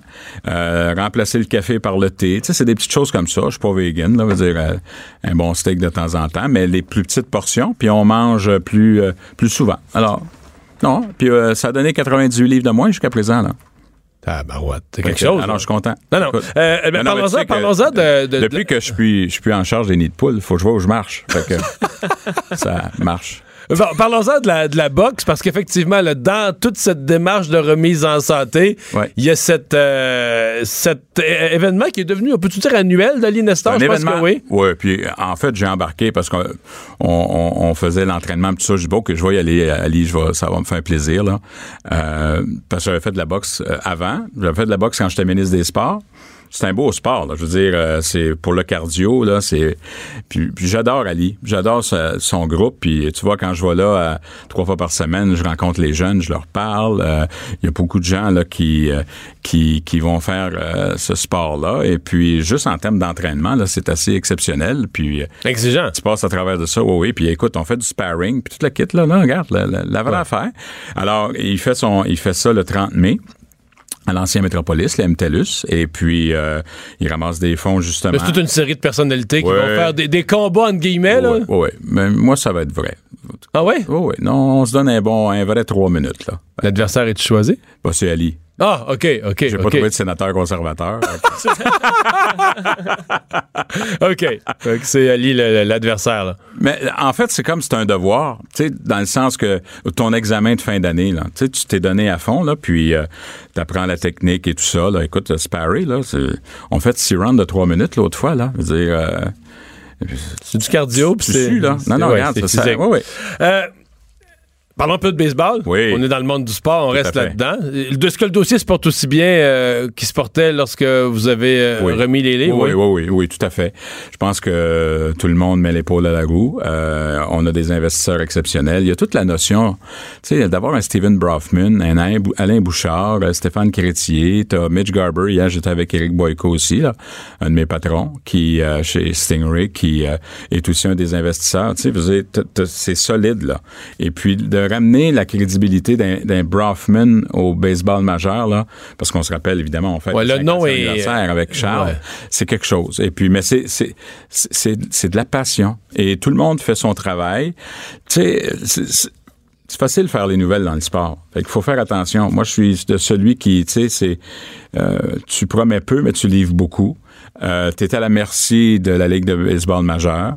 Euh, remplacer le café par le thé. Tu sais, c'est des petites choses comme ça. Je suis pas vegan, là, veut dire euh, un bon steak de temps en temps, mais les plus petites portions, puis on mange plus euh, plus souvent. Alors, non, puis euh, ça a donné 98 livres de moins jusqu'à présent, là. Ah, bah ouais, c'est quelque que, chose. Alors, je suis content. Non, non. Euh, ben, mais parlons-en tu sais que parlons-en de, de- Depuis que je suis, je suis plus en charge des nids de poules, faut que je vois où je marche. Fait que ça marche. Par- Parlons-en de la, de la boxe, parce qu'effectivement, dans toute cette démarche de remise en santé, il y a cette, euh, cet événement qui est devenu, on peut-tu dire, annuel de l'Inestor? un Je pense événement. que oui. Ouais, puis en fait, j'ai embarqué parce qu'on on, on- on faisait l'entraînement tout ça. Je dis bon que je vais y aller, Ali, je vais, ça va me faire plaisir là. Euh, parce que j'avais fait de la boxe euh, avant. J'avais fait de la boxe quand j'étais ministre des Sports. C'est un beau sport, là. Je veux dire, euh, c'est pour le cardio, là. C'est puis, puis j'adore Ali, j'adore son groupe. Puis tu vois, quand je vais là euh, trois fois par semaine, je rencontre les jeunes, je leur parle. Euh, Il y a beaucoup de gens là qui euh, qui, qui vont faire euh, ce sport-là. Et puis juste en termes d'entraînement, là, c'est assez exceptionnel. Puis exigeant. Tu passes à travers de ça, oui, oui. Puis écoute, on fait du sparring, puis toute la kit là, là, regarde, la, la, la vraie affaire. Alors, il fait son, il fait ça le 30 mai à l'ancien métropolis, le MTELUS, et puis euh, il ramasse des fonds justement. C'est toute une série de personnalités qui Ouais. vont faire des, des combats, entre guillemets, oui. Mais moi, ça va être vrai. Ah ouais? Oui, oui. Non, on se donne un bon, un vrai trois minutes, là. L'adversaire est choisi? Bah, c'est Ali. Ah, OK, OK. J'ai pas trouvé de sénateur conservateur. OK. C'est Ali l'adversaire, là. Mais en fait, c'est comme c'est un devoir, tu sais, dans le sens que ton examen de fin d'année, là, tu sais, tu t'es donné à fond, là, puis tu apprends la technique et tout ça. Là. Écoute, le sparring, là, on fait six rounds de trois minutes l'autre fois, là. Je veux dire, euh, C'est du cardio, puis c'est. là. Non, non, regarde, c'est ça, ça- ouais, ouais. Euh, Parlons un peu de baseball. Oui. On est dans le monde du sport, on reste là-dedans. De ce que le dossier se porte aussi bien euh, qu'il se portait lorsque vous avez euh, Oui. remis les livres. Oui, oui, oui, oui, tout à fait. Je pense que euh, tout le monde met l'épaule à la roue. Euh, on a des investisseurs exceptionnels. Il y a toute la notion, tu sais, d'avoir un Steven Brofman, un Alain Bou- Alain Bouchard, euh, Stéphane Crétier, t'as Mitch Garber. Hier, j'étais avec Eric Boyko aussi, là, un de mes patrons, qui euh, chez Stingray, qui euh, est aussi un des investisseurs. Tu sais, c'est solide là. Et puis de ramener la crédibilité d'un Brofman au baseball majeur là, parce qu'on se rappelle évidemment, on fait Ouais, le nom est- anniversaire avec Charles Ouais. c'est quelque chose. Et puis, mais c'est de la passion. Et tout le monde fait son travail. Tu sais, c'est- c'est c'est facile de faire les nouvelles dans le sport. Fait qu'il faut faire attention. Moi, je suis de celui qui, tu sais, c'est euh, tu promets peu, mais tu livres beaucoup. Euh, tu es à la merci de la Ligue de baseball majeure.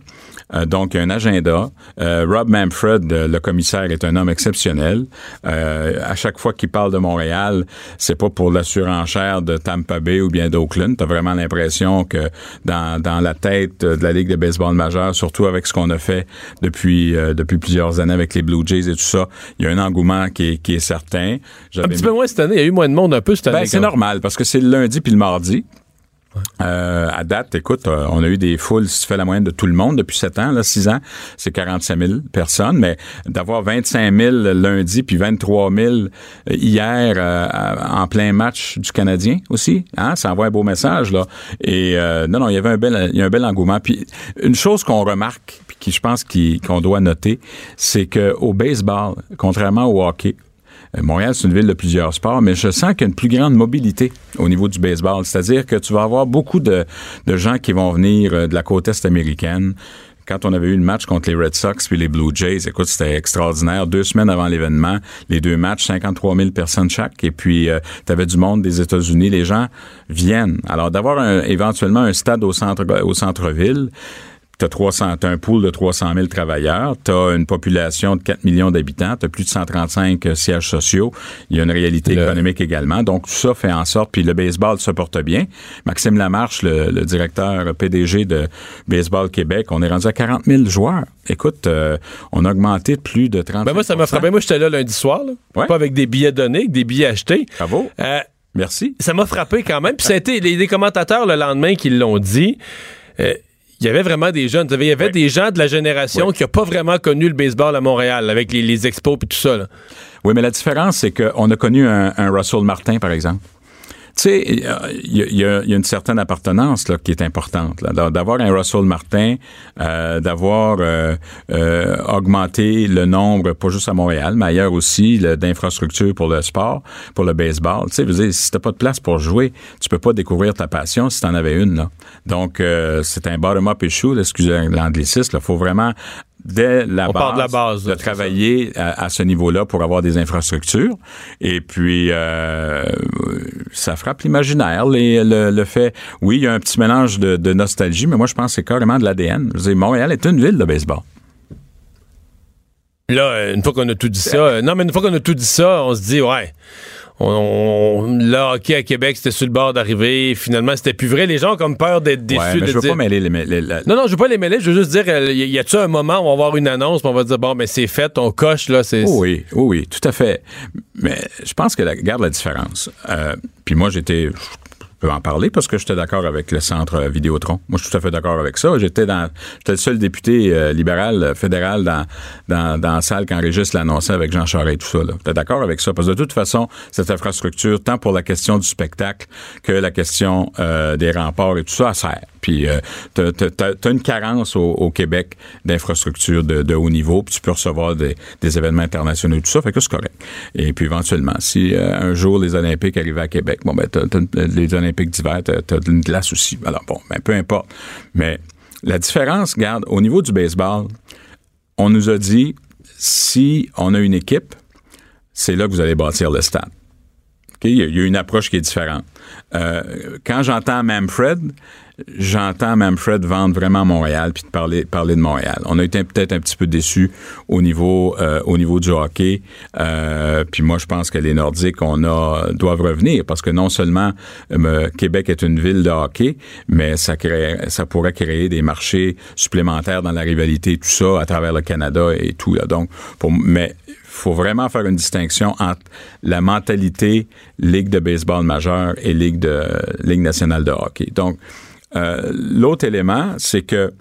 Euh, donc, il y a un agenda. Euh, Rob Manfred, euh, le commissaire, est un homme exceptionnel. Euh, à chaque fois qu'il parle de Montréal, c'est pas pour la surenchère de Tampa Bay ou bien d'Oakland. T'as vraiment l'impression que dans, dans la tête de la Ligue de baseball majeure, surtout avec ce qu'on a fait depuis, euh, depuis plusieurs années avec les Blue Jays et tout ça, il y a un engouement qui est, qui est certain. Un petit mis- peu moins cette année. Il y a eu moins de monde un peu cette année. ben, c'est normal parce que c'est le lundi puis le mardi. Euh, à date, écoute, euh, on a eu des foules, si tu fais la moyenne de tout le monde depuis 7 ans, là, 6 ans, c'est 45 000 personnes, mais d'avoir 25 000 lundi puis 23 000 hier euh, en plein match du Canadien aussi, hein, ça envoie un beau message, là. Et non, non, il y avait un bel, il y a un bel engouement. Puis une chose qu'on remarque, puis qui je pense qu'on doit noter, c'est que au baseball, contrairement au hockey, Montréal, c'est une ville de plusieurs sports, mais je sens qu'il y a une plus grande mobilité au niveau du baseball. C'est-à-dire que tu vas avoir beaucoup de, gens qui vont venir euh, de la côte est américaine. Quand on avait eu le match contre les Red Sox puis les Blue Jays, écoute, c'était extraordinaire. Deux semaines avant l'événement, les deux matchs, 53 000 personnes chaque. Et puis, tu avais du monde des États-Unis. Les gens viennent. Alors, d'avoir éventuellement un stade au centre au centre-ville, T'as 300, t'as un pool de 300 000 travailleurs, t'as une population de 4 millions d'habitants, t'as plus de 135 sièges sociaux, il y a une réalité économique également. Donc, tout ça fait en sorte, puis le baseball se porte bien. Maxime Lamarche, le, le directeur PDG de Baseball Québec, on est rendu à 40 000 joueurs. Écoute, euh, on a augmenté de plus de 30 Ben moi, ça m'a frappé. Moi, j'étais là lundi soir, là. pas avec des billets donnés, avec des billets achetés. Bravo. Euh, Merci. Ça m'a frappé quand même. Puis ça a été les, les commentateurs le lendemain qui l'ont dit. euh, il y avait vraiment des jeunes. Il y avait des gens de la génération qui n'ont pas vraiment connu le baseball à Montréal avec les, les expos et tout ça. là. Oui, mais la différence, c'est qu'on a connu un, un Russell Martin, par exemple. Tu sais, il y, a- une certaine appartenance là, qui est importante. D'avoir un Russell Martin, euh, d'avoir euh, euh, augmenté le nombre, pas juste à Montréal, mais ailleurs aussi, d'infrastructures pour le sport, pour le baseball. Tu sais, si t'as pas de place pour jouer, tu peux pas découvrir ta passion si t'en avais une. Là. Donc, c'est un bottom-up issue, excusez l'anglicisme. Il faut vraiment dès la On base, part de la base, de travailler à, à ce niveau-là pour avoir des infrastructures. Et puis, euh, ça frappe l'imaginaire. les- Le, le fait, oui, il y a un petit mélange de, de nostalgie, mais moi, je pense que c'est carrément de l'ADN. Je veux dire, Montréal est une ville de baseball. Là, une fois qu'on a tout dit ça, euh, non, mais une fois qu'on a tout dit ça, on se dit, ouais, on, on- le hockey à Québec, c'était sur le bord d'arriver. Finalement, c'était plus vrai. Les gens ont comme peur d'être déçus. Ouais, mais de je veux dire- pas mêler les... Non, non, je veux pas les mêler. Je veux juste dire, euh, y a-tu un moment où on va avoir une annonce, on va dire, bon, mais c'est fait, on coche, là, c'est. Oh oui, oui, oui, tout à fait. Mais je pense que la, regarde la différence. Euh, puis moi, j'étais, en parler parce que j'étais d'accord avec le centre euh, Vidéotron. Moi, je suis tout à fait d'accord avec ça. J'étais dans, j'étais le seul député euh, libéral euh, fédéral dans, dans, dans la salle quand Régis l'annonçait avec Jean Charest et tout ça. J'étais d'accord avec ça? Parce que de toute façon, cette infrastructure, tant pour la question du spectacle que la question des remparts et tout ça, sert. Puis euh, t'as, une carence au, Québec d'infrastructures de, haut niveau, puis tu peux recevoir des, des événements internationaux et tout ça, fait que c'est correct. Et puis éventuellement, si un jour les Olympiques arrivaient à Québec, bon ben t'as, t'as une- les Olympiques d'hiver, t'as, t'as de une glace aussi. Alors bon, ben peu importe. Mais la différence, regarde, au niveau du baseball, on nous a dit si on a une équipe, c'est là que vous allez bâtir le stade. Il y a une approche qui est différente. Euh, quand j'entends Manfred, j'entends Manfred vendre vraiment Montréal puis de parler, parler de Montréal. On a été peut-être un petit peu déçus au niveau, euh, au niveau du hockey. Euh, puis moi, je pense que les Nordiques, a, doivent revenir parce que non seulement Québec est une ville de hockey, mais ça, crée, ça pourrait créer des marchés supplémentaires dans la rivalité tout ça à travers le Canada et tout. Donc, pour, mais faut vraiment faire une distinction entre la mentalité Ligue de baseball majeure et Ligue, de, Ligue nationale de hockey. Donc, euh, l'autre élément, c'est que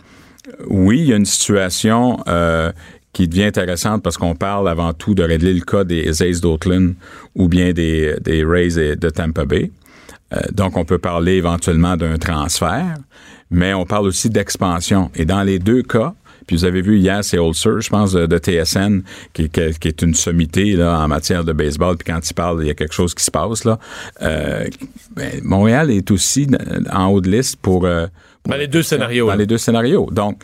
oui, il y a une situation euh, qui devient intéressante parce qu'on parle avant tout de régler le cas des Aces d'Oakland ou bien des, Rays de Tampa Bay. Euh, donc, on peut parler éventuellement d'un transfert, mais on parle aussi d'expansion. Et dans les deux cas, puis vous avez vu hier, c'est Ulcer, je pense, de, de TSN, qui, qui, qui, est une sommité là, en matière de baseball. Puis quand il parle, il y a quelque chose qui se passe. là. Euh, ben, Montréal est aussi en haut de liste pour... Euh, dans les deux scénarios. Dans là. les deux scénarios. Donc,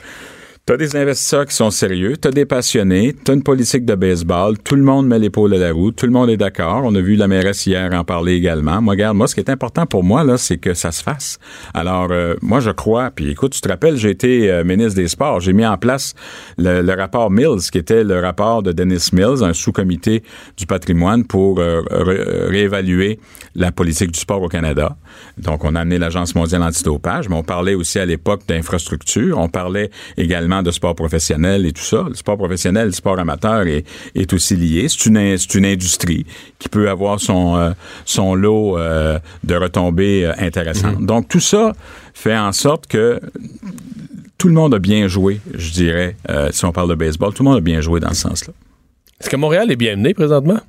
T'as des investisseurs qui sont sérieux, t'as des passionnés, t'as une politique de baseball, tout le monde met l'épaule à la roue, tout le monde est d'accord. On a vu la mairesse hier en parler également. Moi, regarde, moi, ce qui est important pour moi, là, c'est que ça se fasse. Alors, euh, moi, je crois, puis écoute, tu te rappelles, j'ai été euh, ministre des Sports. J'ai mis en place le, rapport Mills, qui était le rapport de Dennis Mills, un sous-comité du patrimoine pour euh, ré réévaluer la politique du sport au Canada. Donc, on a amené l'Agence mondiale antidopage, mais on parlait aussi à l'époque d'infrastructure. On parlait également de sport professionnel et tout ça. Le sport professionnel, le sport amateur est, est aussi lié. C'est une, c'est une industrie qui peut avoir son, euh, son lot euh, de retombées euh, intéressantes. Donc, tout ça fait en sorte que tout le monde a bien joué, je dirais, si on parle de baseball, tout le monde a bien joué dans ce sens-là. Est-ce que Montréal est bien mené présentement?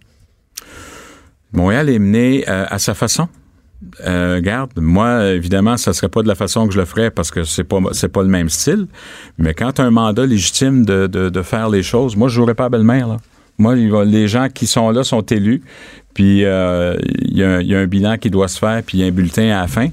Montréal est mené à sa façon. Euh, garde, moi, évidemment, ça serait pas de la façon que je le ferais parce que c'est pas c'est pas le même style. Mais quand as un mandat légitime de, de, de, faire les choses, moi, je jouerais pas à belle-mère. Là. Moi, les gens qui sont là sont élus. Puis euh, il y, y, a un bilan qui doit se faire, puis il y a un bulletin à la fin.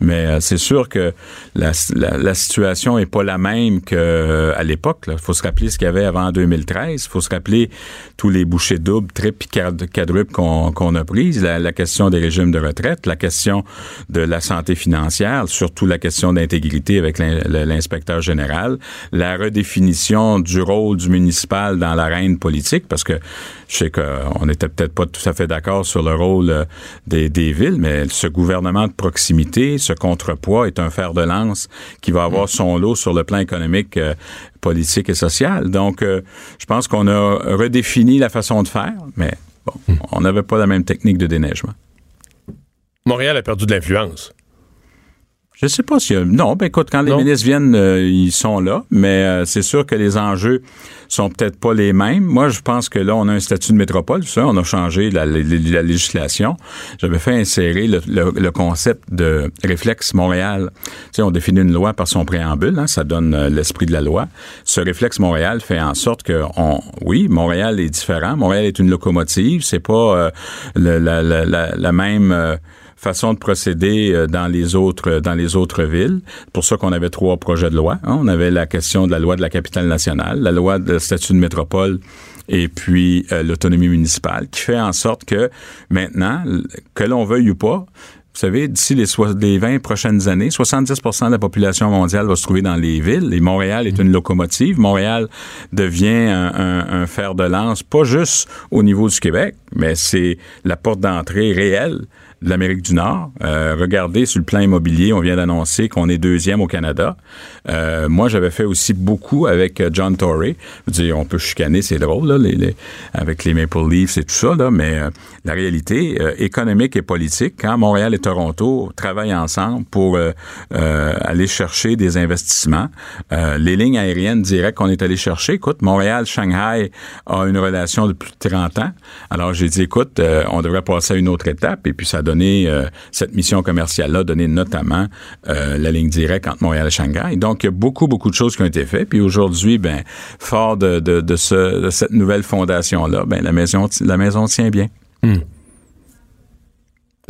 Mais euh, c'est sûr que la, la, la situation est pas la même qu'à euh, l'époque. Il faut se rappeler ce qu'il y avait avant 2013. Il faut se rappeler tous les bouchées doubles, triples, quadruples qu'on qu'on a prises. La, la, question des régimes de retraite, la question de la santé financière, surtout la question d'intégrité avec l'inspecteur général, la redéfinition du rôle du municipal dans l'arène politique, parce que je sais qu'on n'était peut-être pas tout à fait d'accord sur le rôle euh, des, des villes, mais ce gouvernement de proximité, ce contrepoids est un fer de lance qui va avoir son lot sur le plan économique, euh, politique et social. Donc, euh, je pense qu'on a redéfini la façon de faire, mais bon, on n'avait pas la même technique de déneigement. Montréal a perdu de l'influence. Je sais pas si non, ben écoute, quand les non. ministres viennent, euh, ils sont là, mais euh, c'est sûr que les enjeux sont peut-être pas les mêmes. Moi, je pense que là, on a un statut de métropole, ça, on a changé la, la, la législation. J'avais fait insérer le, le, le, concept de réflexe Montréal. Tu sais, on définit une loi par son préambule, hein, ça donne euh, l'esprit de la loi. Ce réflexe Montréal fait en sorte que, on, oui, Montréal est différent. Montréal est une locomotive. C'est pas la, la, même façon de procéder dans les autres dans les autres villes. Pour ça qu'on avait trois projets de loi. Hein. On avait la question de la loi de la capitale nationale, la loi de statut de métropole et puis euh, l'autonomie municipale, qui fait en sorte que maintenant, que l'on veuille ou pas, vous savez, d'ici les, les 20 prochaines années, 70% de la population mondiale va se trouver dans les villes et Montréal est une locomotive. Montréal devient un, un, un fer de lance, pas juste au niveau du Québec, mais c'est la porte d'entrée réelle de l'Amérique du Nord. Euh, regardez sur le plan immobilier, on vient d'annoncer qu'on est deuxième au Canada. Euh, moi, j'avais fait aussi beaucoup avec John Tory. Dire, on peut chicaner, c'est drôle, là, les, les, avec les Maple Leafs et tout ça, là, mais euh, la réalité euh, économique et politique, quand Montréal et Toronto travaillent ensemble pour euh, aller chercher des investissements, les lignes aériennes directes qu'on est allé chercher, écoute, Montréal-Shanghai a une relation de plus de 30 ans. Alors, j'ai dit, écoute, on devrait passer à une autre étape et puis ça a donné, cette mission commerciale-là, donné notamment la ligne directe entre Montréal et Shanghai. Donc, il y a beaucoup, beaucoup de choses qui ont été faites. Puis aujourd'hui, ben, fort de, de, de, ce, de cette nouvelle fondation-là, ben, la maison, la maison tient bien. Hmm.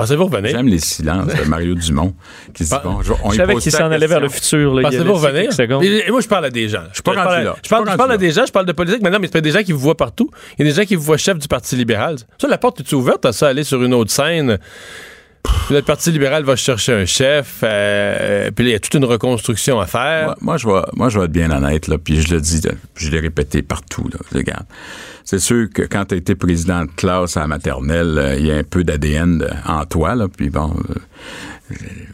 Pensez-vous revenir? J'aime les silences de Mario Dumont qui se dit, bon, on je savais qu'il s'en allait vers le futur. Pensez-vous revenir? Et, et moi, je parle à des gens. Je, parle, là. je, parle, je parle à des gens, je parle de politique maintenant, mais c'est pas des gens qui vous voient partout. Il y a des gens qui vous voient chef du Parti libéral. Ça, la porte est ouverte à ça, aller sur une autre scène? Le Parti libéral va chercher un chef, euh, puis il y a toute une reconstruction à faire. Moi, moi, je vais, moi, je vais être bien honnête, là, puis je le dis, je l'ai répété partout. Là, regarde. C'est sûr que quand tu as été président de classe à la maternelle, euh, il y a un peu d'ADN en toi, là, puis bon, euh,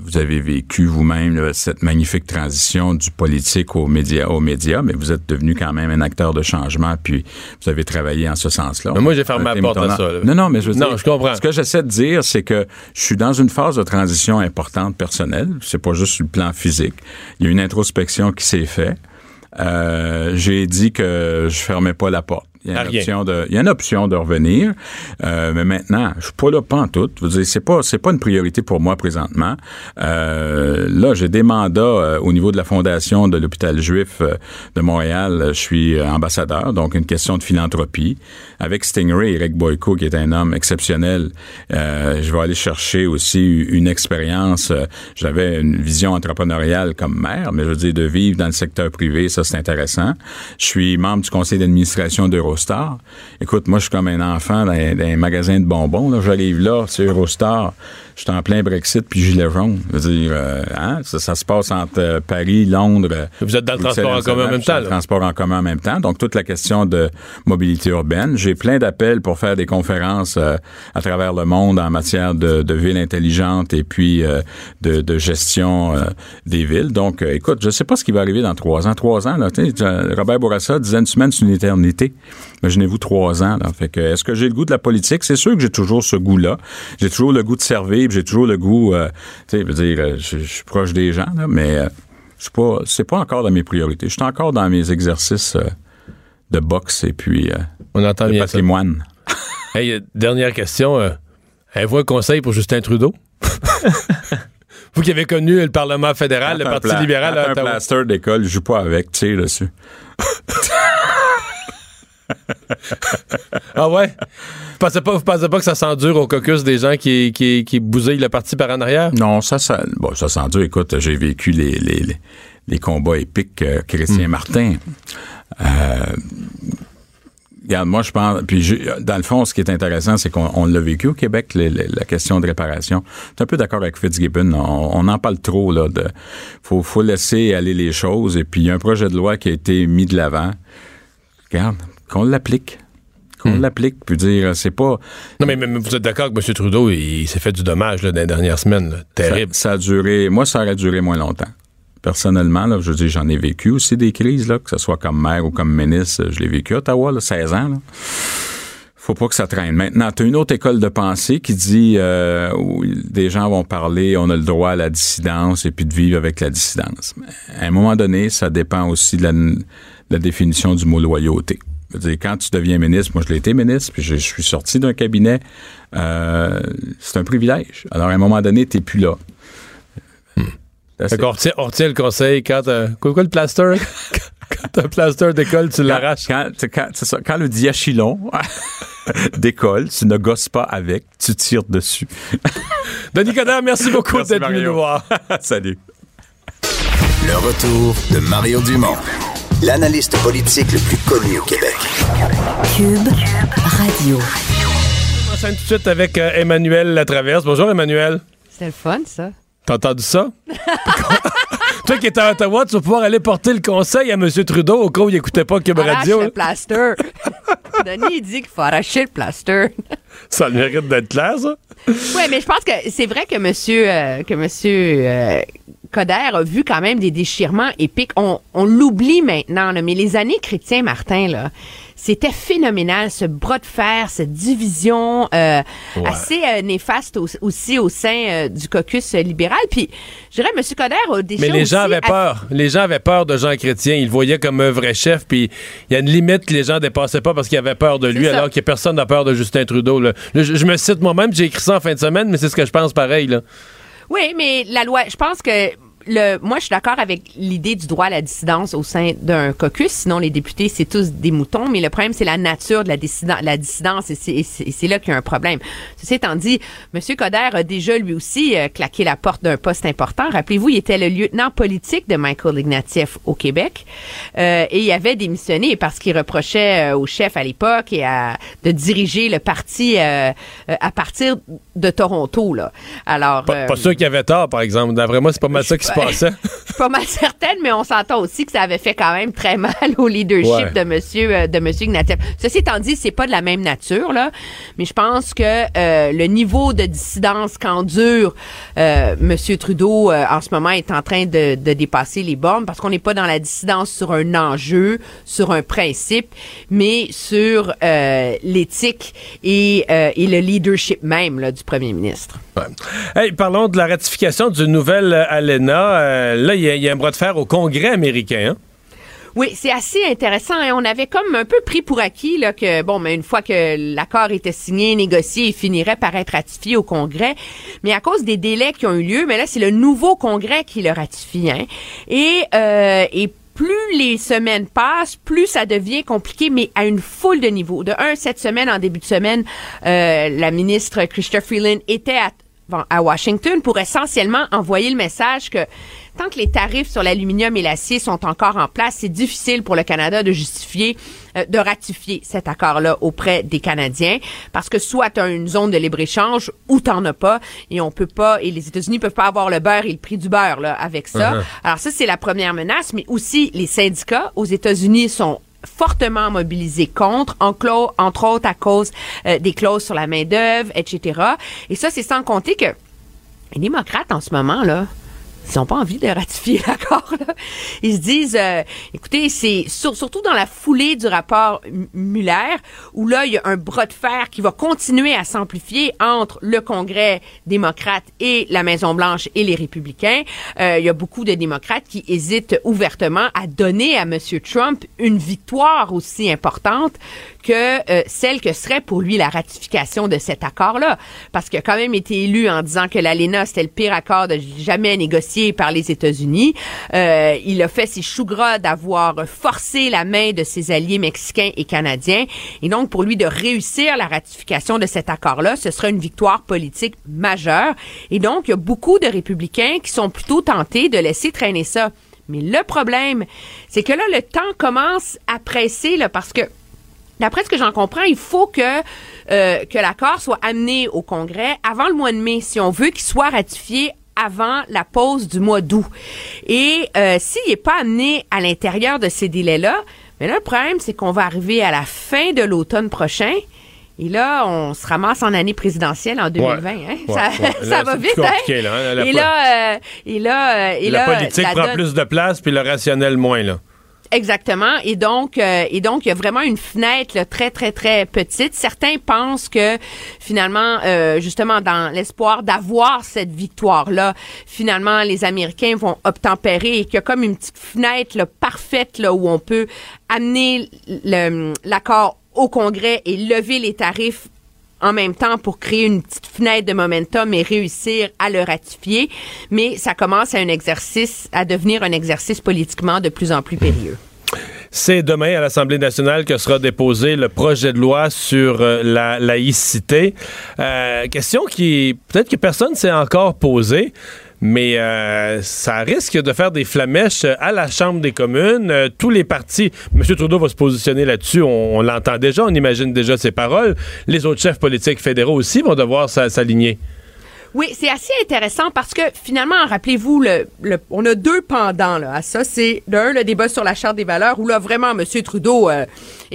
vous avez vécu vous-même cette magnifique transition du politique aux médias, aux médias, mais vous êtes devenu quand même un acteur de changement, puis vous avez travaillé en ce sens-là. Mais moi, j'ai fermé ma porte à ça. Là. Non, non, mais je veux non, dire, je comprends. Ce que j'essaie de dire, c'est que je suis dans une phase de transition importante personnelle. C'est pas juste sur le plan physique. Il y a une introspection qui s'est faite. Euh, j'ai dit que je fermais pas la porte. Il y a une option de, il y a une option de revenir. Euh, mais maintenant, je suis pas là pas en tout. C'est pas, c'est pas une priorité pour moi présentement. Euh, là, j'ai des mandats euh, au niveau de la fondation de l'hôpital juif euh, de Montréal. Je suis euh, ambassadeur, donc une question de philanthropie. Avec Stingray, Eric Boyko, qui est un homme exceptionnel, euh, je vais aller chercher aussi une expérience. Euh, J'avais une vision entrepreneuriale comme maire, mais je veux dire de vivre dans le secteur privé, ça c'est intéressant. Je suis membre du conseil d'administration Écoute, moi je suis comme un enfant dans, magasin de bonbons. J'arrive là, c'est Eurostar. Je suis en plein Brexit puis gilet jaune. Je veux dire, euh, hein, ça, ça se passe entre euh, Paris, Londres. Vous êtes dans le transport en commun en même dans temps, le transport en commun en même temps. Donc, toute la question de mobilité urbaine. J'ai plein d'appels pour faire des conférences euh, à travers le monde en matière de, de villes intelligentes et puis euh, de, de gestion des villes. Donc, écoute, je sais pas ce qui va arriver dans trois ans. Trois ans, là, Robert Bourassa disait une semaine, c'est une éternité. Imaginez-vous trois ans. Là. Fait que, est-ce que j'ai le goût de la politique? C'est sûr que j'ai toujours ce goût-là. J'ai toujours le goût de servir, puis j'ai toujours le goût, euh, tu sais, je veux dire, euh, je je suis proche des gens, là, mais euh, c'est pas, c'est pas encore dans mes priorités. Je suis encore dans mes exercices euh, de boxe et puis On entend de bien ça. patrimoine. Hey, dernière question. Avez-vous un conseil pour Justin Trudeau? Vous qui avez connu le Parlement fédéral, le Parti libéral un plaster d'école, je joue pas avec, tu sais, dessus. Ah ouais? Vous pensez pas, vous pensez pas que ça s'endure au caucus des gens qui, qui, qui bousillent le parti par en arrière? Non, ça, ça, bon, ça s'en dit. Écoute, j'ai vécu les, les, les, les combats épiques euh, Chrétien Martin. Euh, regarde, moi, je pense. Puis, dans le fond, ce qui est intéressant, c'est qu'on on l'a vécu au Québec, la question de réparation. Je suis un peu d'accord avec Fitzgibbon. On, on en parle trop, là. De, faut, faut laisser aller les choses. Et puis, il y a un projet de loi qui a été mis de l'avant. Regarde, qu'on l'applique. Qu'on l'applique. Puis dire, c'est pas. Non, mais, vous êtes d'accord que M. Trudeau, il, il s'est fait du dommage là, dans les dernières semaines. là. Terrible. Ça, ça a duré. Moi, ça aurait duré moins longtemps. Personnellement, là, je veux dire, j'en ai vécu aussi des crises, là, que ce soit comme maire ou comme ministre. Je l'ai vécu à Ottawa, là, 16 ans. Là. Faut pas que ça traîne. Maintenant, tu as une autre école de pensée qui dit euh, où des gens vont parler, on a le droit à la dissidence et puis de vivre avec la dissidence. À un moment donné, ça dépend aussi de la, de la définition du mot loyauté. Je veux dire, quand tu deviens ministre, moi je l'ai été ministre, puis je, je suis sorti d'un cabinet, euh, c'est un privilège. Alors à un moment donné, t'es plus là. Retient, on retient le conseil quand. euh, quoi, quoi, le plaster? quand un plaster d'école, tu l'arraches. Quand, quand- quand- c'est ça, quand le diachylon décolle, tu ne gosses pas avec, tu tires dessus. Denis Coderre, merci beaucoup Merci, d'être venu nous voir. Salut. Le retour de Mario Dumont, l'analyste politique le plus connu au Québec. Cube Radio. On enchaîne tout de suite avec euh, Emmanuel Latraverse. Bonjour, Emmanuel. C'était le fun, ça. T'as entendu ça? Toi qui es à Ottawa, tu vas pouvoir aller porter le conseil à M. Trudeau au cas où il n'écoutait pas Cube Arrache Radio. le plaster. Denis, il dit qu'il faut arracher le plaster. Ça a le mérite d'être clair, ça? Oui, mais je pense que c'est vrai que monsieur, euh, que monsieur euh, Coder a vu quand même des déchirements épiques. On, on l'oublie maintenant, là, mais les années Chrétien Martin, là, c'était phénoménal, ce bras de fer, cette division euh, Ouais. assez euh, néfaste au- aussi au sein euh, du caucus libéral. Puis, je dirais, monsieur Coder a déchiré Mais les gens avaient à- peur. Les gens avaient peur de Jean Chrétien. Ils le voyaient comme un vrai chef. Puis il y a une limite que les gens dépassaient pas parce qu'ils avaient peur de lui, alors que personne n'a peur de Justin Trudeau. là. Là, je, je me cite moi-même, j'ai écrit ça en fin de semaine, mais c'est ce que je pense pareil. Là. Oui, mais la loi, je pense que le, moi, je suis d'accord avec l'idée du droit à la dissidence au sein d'un caucus. Sinon, les députés, c'est tous des moutons. Mais le problème, c'est la nature de la, dissident- la dissidence et c'est- là qu'il y a un problème. Ceci étant dit, M. Coder a déjà lui aussi euh, claqué la porte d'un poste important. Rappelez-vous, il était le lieutenant politique de Michael Ignatieff au Québec Euh, et il avait démissionné parce qu'il reprochait euh, au chef à l'époque et à, de diriger le parti euh, à partir de Toronto. Là. Alors, Pas, pas sûr qu'il avait tort, par exemple. D'après moi, c'est pas mal ça qui se je suis pas mal certaine, mais on s'entend aussi que ça avait fait quand même très mal au leadership Ouais. de monsieur euh, de monsieur Ignatieff. Ceci étant dit, c'est pas de la même nature là, mais je pense que euh, le niveau de dissidence qu'endure euh, monsieur Trudeau euh, en ce moment est en train de, de dépasser les bornes parce qu'on n'est pas dans la dissidence sur un enjeu, sur un principe, mais sur l'éthique et, et le leadership même là, du premier ministre. Hey, parlons de la ratification du nouvel euh, Euh, là, il y, a- un bras de fer au Congrès américain. hein? Oui, c'est assez intéressant. hein. On avait comme un peu pris pour acquis que, bon, mais une fois que l'accord était signé, négocié, il finirait par être ratifié au Congrès. Mais à cause des délais qui ont eu lieu, mais là, c'est le nouveau Congrès qui le ratifie. Hein. Et, euh, et plus les semaines passent, plus ça devient compliqué, mais à une foule de niveaux. De un, cette semaine, en début de semaine, euh, la ministre Chrystia Freeland était à à Washington pour essentiellement envoyer le message que tant que les tarifs sur l'aluminium et l'acier sont encore en place, c'est difficile pour le Canada de justifier, euh, de ratifier cet accord-là auprès des Canadiens, parce que soit tu as une zone de libre-échange ou t'en as pas, et on peut pas, et les États-Unis peuvent pas avoir le beurre et le prix du beurre là, avec ça. Uh-huh. Alors ça, c'est la première menace, mais aussi les syndicats aux États-Unis sont fortement mobilisés contre, entre autres à cause euh, des clauses sur la main-d'œuvre, etc. Et ça, c'est sans compter que les démocrates, en ce moment, là, ils n'ont pas envie de ratifier l'accord. Ils se disent, euh, écoutez, c'est sur- surtout dans la foulée du rapport Muller, où là, il y a un bras de fer qui va continuer à s'amplifier entre le Congrès démocrate et la Maison-Blanche et les républicains. Euh, il y a beaucoup de démocrates qui hésitent ouvertement à donner à M. Trump une victoire aussi importante que euh, celle que serait pour lui la ratification de cet accord-là. Parce qu'il a quand même été élu en disant que l'ALENA, c'était le pire accord de jamais négocié par les États-Unis. Euh, il a fait ses choux gras d'avoir forcé la main de ses alliés mexicains et canadiens. Et donc, pour lui de réussir la ratification de cet accord-là, ce serait une victoire politique majeure. Et donc, il y a beaucoup de républicains qui sont plutôt tentés de laisser traîner ça. Mais le problème, c'est que là, le temps commence à presser, là, parce que D'après ce que j'en comprends, il faut que euh, que l'accord soit amené au Congrès avant le mois de mai si on veut qu'il soit ratifié avant la pause du mois d'août. Et euh, s'il n'est pas amené à l'intérieur de ces délais-là, mais là, le problème, c'est qu'on va arriver à la fin de l'automne prochain. Et là, on se ramasse en année présidentielle en 2020. hein. Ouais, ça ouais. ça Là, va c'est vite, hein? là, hein. La et, là, euh, et là, et la là, politique la prend donne- plus de place, puis le rationnel moins, là. Exactement. Et donc, euh, et donc, il y a vraiment une fenêtre très, très, très petite. Certains pensent que finalement, euh, justement, dans l'espoir d'avoir cette victoire-là, finalement, les Américains vont obtempérer et qu'il y a comme une petite fenêtre parfaite là, où on peut amener l'accord au Congrès et lever les tarifs en même temps pour créer une petite fenêtre de momentum et réussir à le ratifier. Mais ça commence à un exercice, à devenir un exercice politiquement de plus en plus périlleux. C'est demain à l'Assemblée nationale que sera déposé le projet de loi sur euh, la laïcité. Euh, question qui, peut-être que personne s'est encore posée, mais euh, ça risque de faire des flamèches à la Chambre des communes. Euh, tous les partis, M. Trudeau va se positionner là-dessus, on, l'entend déjà, on imagine déjà ses paroles. Les autres chefs politiques fédéraux aussi vont devoir s'a- s'aligner. Oui, c'est assez intéressant parce que finalement, rappelez-vous, le, on a deux pendants là, à ça. C'est d'un, le débat sur la Charte des valeurs où là, vraiment, M. Trudeau euh,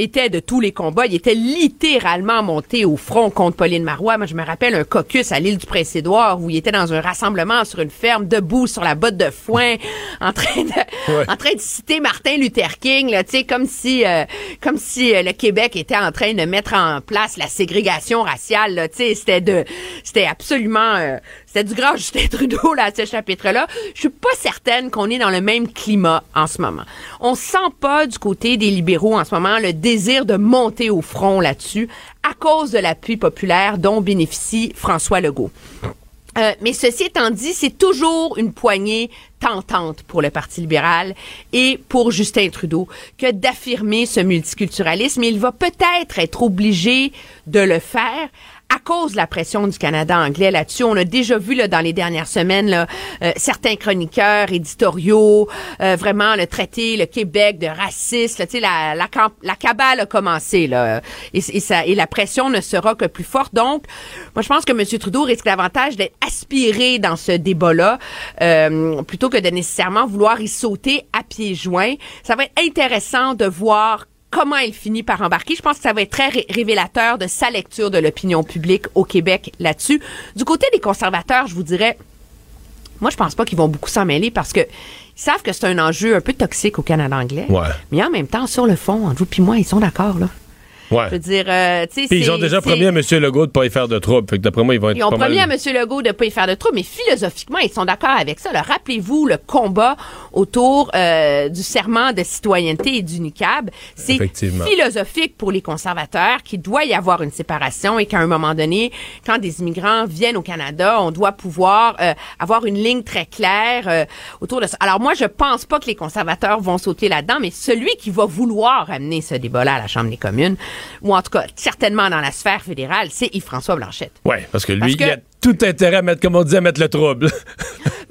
était de tous les combats. Il était littéralement monté au front contre Pauline Marois. Moi, je me rappelle un caucus à l'île du Prince-Édouard où il était dans un rassemblement sur une ferme, debout sur la botte de foin, en train de, Ouais. en train de citer Martin Luther King, là, tu sais, comme si, euh, comme si euh, le Québec était en train de mettre en place la ségrégation raciale, là, tu sais, c'était de, c'était absolument, euh, c'était du grand Justin Trudeau, là, à ce chapitre-là. Je suis pas certaine qu'on est dans le même climat en ce moment. On sent pas du côté des libéraux en ce moment le désir de monter au front là-dessus à cause de l'appui populaire dont bénéficie François Legault. Euh, mais ceci étant dit, c'est toujours une poignée tentante pour le Parti libéral et pour Justin Trudeau que d'affirmer ce multiculturalisme. Il va peut-être être obligé de le faire à cause de la pression du Canada anglais là-dessus. On a déjà vu là, dans les dernières semaines là, euh, certains chroniqueurs éditoriaux euh, vraiment le traiter le Québec de raciste. là, la, la, camp- la cabale a commencé là, et, et, ça, et la pression ne sera que plus forte. Donc, moi, je pense que M. Trudeau risque davantage d'être aspiré dans ce débat-là euh, plutôt que de nécessairement vouloir y sauter à pieds joints. Ça va être intéressant de voir comment il finit par embarquer. Je pense que ça va être très ré- révélateur de sa lecture de l'opinion publique au Québec là-dessus. Du côté des conservateurs, je vous dirais, moi, je pense pas qu'ils vont beaucoup s'en mêler parce que ils savent que c'est un enjeu un peu toxique au Canada anglais. Ouais. Mais en même temps, sur le fond, entre vous puis moi, ils sont d'accord, là. Ouais. Je veux dire, euh, tu sais, Puis ils ont déjà promis à M. Legault de pas y faire de trouble. Fait que d'après moi, ils vont être Ils ont pas promis mal- à M. Legault de pas y faire de trouble, mais philosophiquement, ils sont d'accord avec ça. Rappelez-vous le combat autour euh, du serment de citoyenneté et du NICAB. C'est philosophique pour les conservateurs qu'il doit y avoir une séparation et qu'à un moment donné, quand des immigrants viennent au Canada, on doit pouvoir euh, avoir une ligne très claire euh, autour de ça. Alors moi, je pense pas que les conservateurs vont sauter là-dedans, mais celui qui va vouloir amener ce débat-là à la Chambre des communes, ou en tout cas certainement dans la sphère fédérale, c'est Yves-François Blanchette. Oui, parce que lui, Parce que- il a tout intérêt à mettre, comme on dit, à mettre le trouble.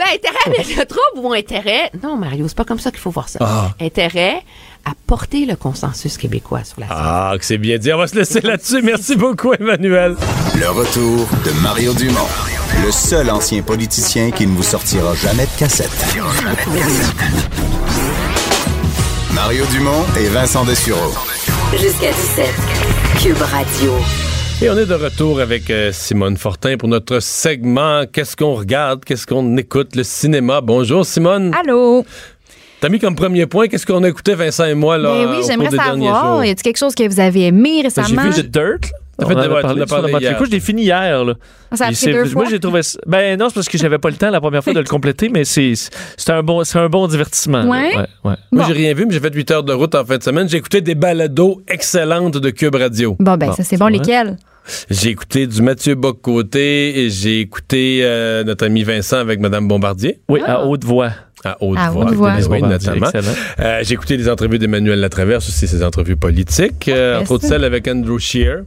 Ben, intérêt avec le trouble ou intérêt. Non, Mario, c'est pas comme ça qu'il faut voir ça. Ah. Intérêt à porter le consensus québécois sur la Ah, que c'est bien dit. On va se laisser là-dessus. Merci beaucoup, Emmanuel. Le retour de Mario Dumont, le seul ancien politicien qui ne vous sortira jamais de cassette. Mario Dumont et Vincent Dessureau. Jusqu'à 17. Cube Radio. Et on est de retour avec euh, Simone Fortin pour notre segment Qu'est-ce qu'on regarde, qu'est-ce qu'on écoute, le cinéma. Bonjour, Simone. Allô? T'as mis comme premier point, qu'est-ce qu'on a écouté, Vincent et moi, là, Ben au oui, j'aimerais savoir. Y a-t-il quelque chose que vous avez aimé Ben, J'ai récemment? vu The Dirt. On fait en de- a ouais, parlé tu l'as sur la parlé moitié. hier. Écoute, je l'ai fini hier. Là. Ça a pris c'est- deux Moi, j'ai trouvé ça- Ben non, c'est parce que j'avais pas le temps la première fois de le compléter, mais c'est c'est un bon, c'est un bon divertissement. Ouais? ouais, ouais. Moi, j'ai rien vu, mais j'ai fait 8 heures de route en fin de semaine. J'ai écouté des balados excellentes de Cube Radio. Bon, ben, ça, c'est bon. Lesquels? J'ai écouté du Mathieu Bock-Côté et j'ai écouté euh, notre ami Vincent avec Madame Bombardier. Oui, à haute voix. À haute À voix. haute voix. Bombardier, notamment. Euh, j'ai écouté des entrevues d'Emmanuel Latraverse, aussi ses entrevues politiques, euh, Parfait, entre autres ça. celle avec Andrew Shear.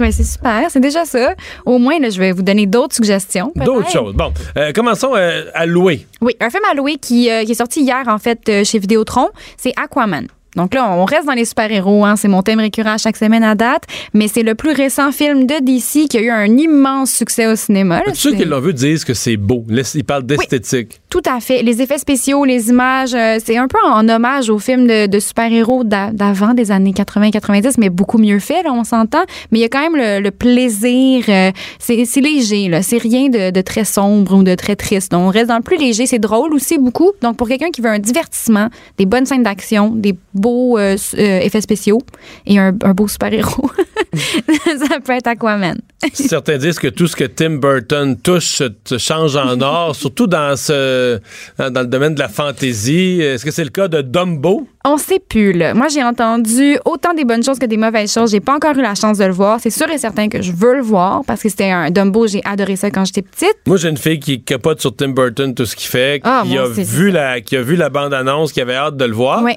Ben, c'est super. C'est déjà ça. Au moins, là, je vais vous donner d'autres suggestions. D'autres choses. Bon, euh, commençons euh, à louer. Oui, un film à louer qui, euh, qui est sorti hier, en fait, euh, chez Vidéotron, c'est Aquaman. Donc là, on reste dans les super-héros, hein, c'est mon thème récurrent à chaque semaine à date, mais c'est le plus récent film de DC qui a eu un immense succès au cinéma. ceux qui l'ont vu disent que c'est beau? Ils parlent d'esthétique. Tout à fait. Les effets spéciaux, les images, euh, c'est un peu en hommage aux films de, de super-héros d'a- d'avant, des années 80-90, mais beaucoup mieux fait, là, on s'entend. Mais il y a quand même le, le plaisir. euh, c'est léger. C'est rien de, de très sombre ou de très triste. Donc, on reste dans le plus léger. C'est drôle aussi, beaucoup. Donc, pour quelqu'un qui veut un divertissement, des bonnes scènes d'action, des beaux euh, euh, effets spéciaux et un, un beau super-héros, ça peut être Aquaman. Certains disent que tout ce que Tim Burton touche se- change en or, surtout dans ce dans le domaine de la fantaisie. Est-ce que c'est le cas de Dumbo? On sait plus, là. Moi, j'ai entendu autant des bonnes choses que des mauvaises choses. J'ai pas encore eu la chance de le voir. C'est sûr et certain que je veux le voir parce que c'était un Dumbo. J'ai adoré ça quand j'étais petite. Moi, j'ai une fille qui capote sur Tim Burton, tout ce qu'il fait, Ah, qui, a vu la, qui a vu la bande-annonce, qui avait hâte de le voir. Ouais.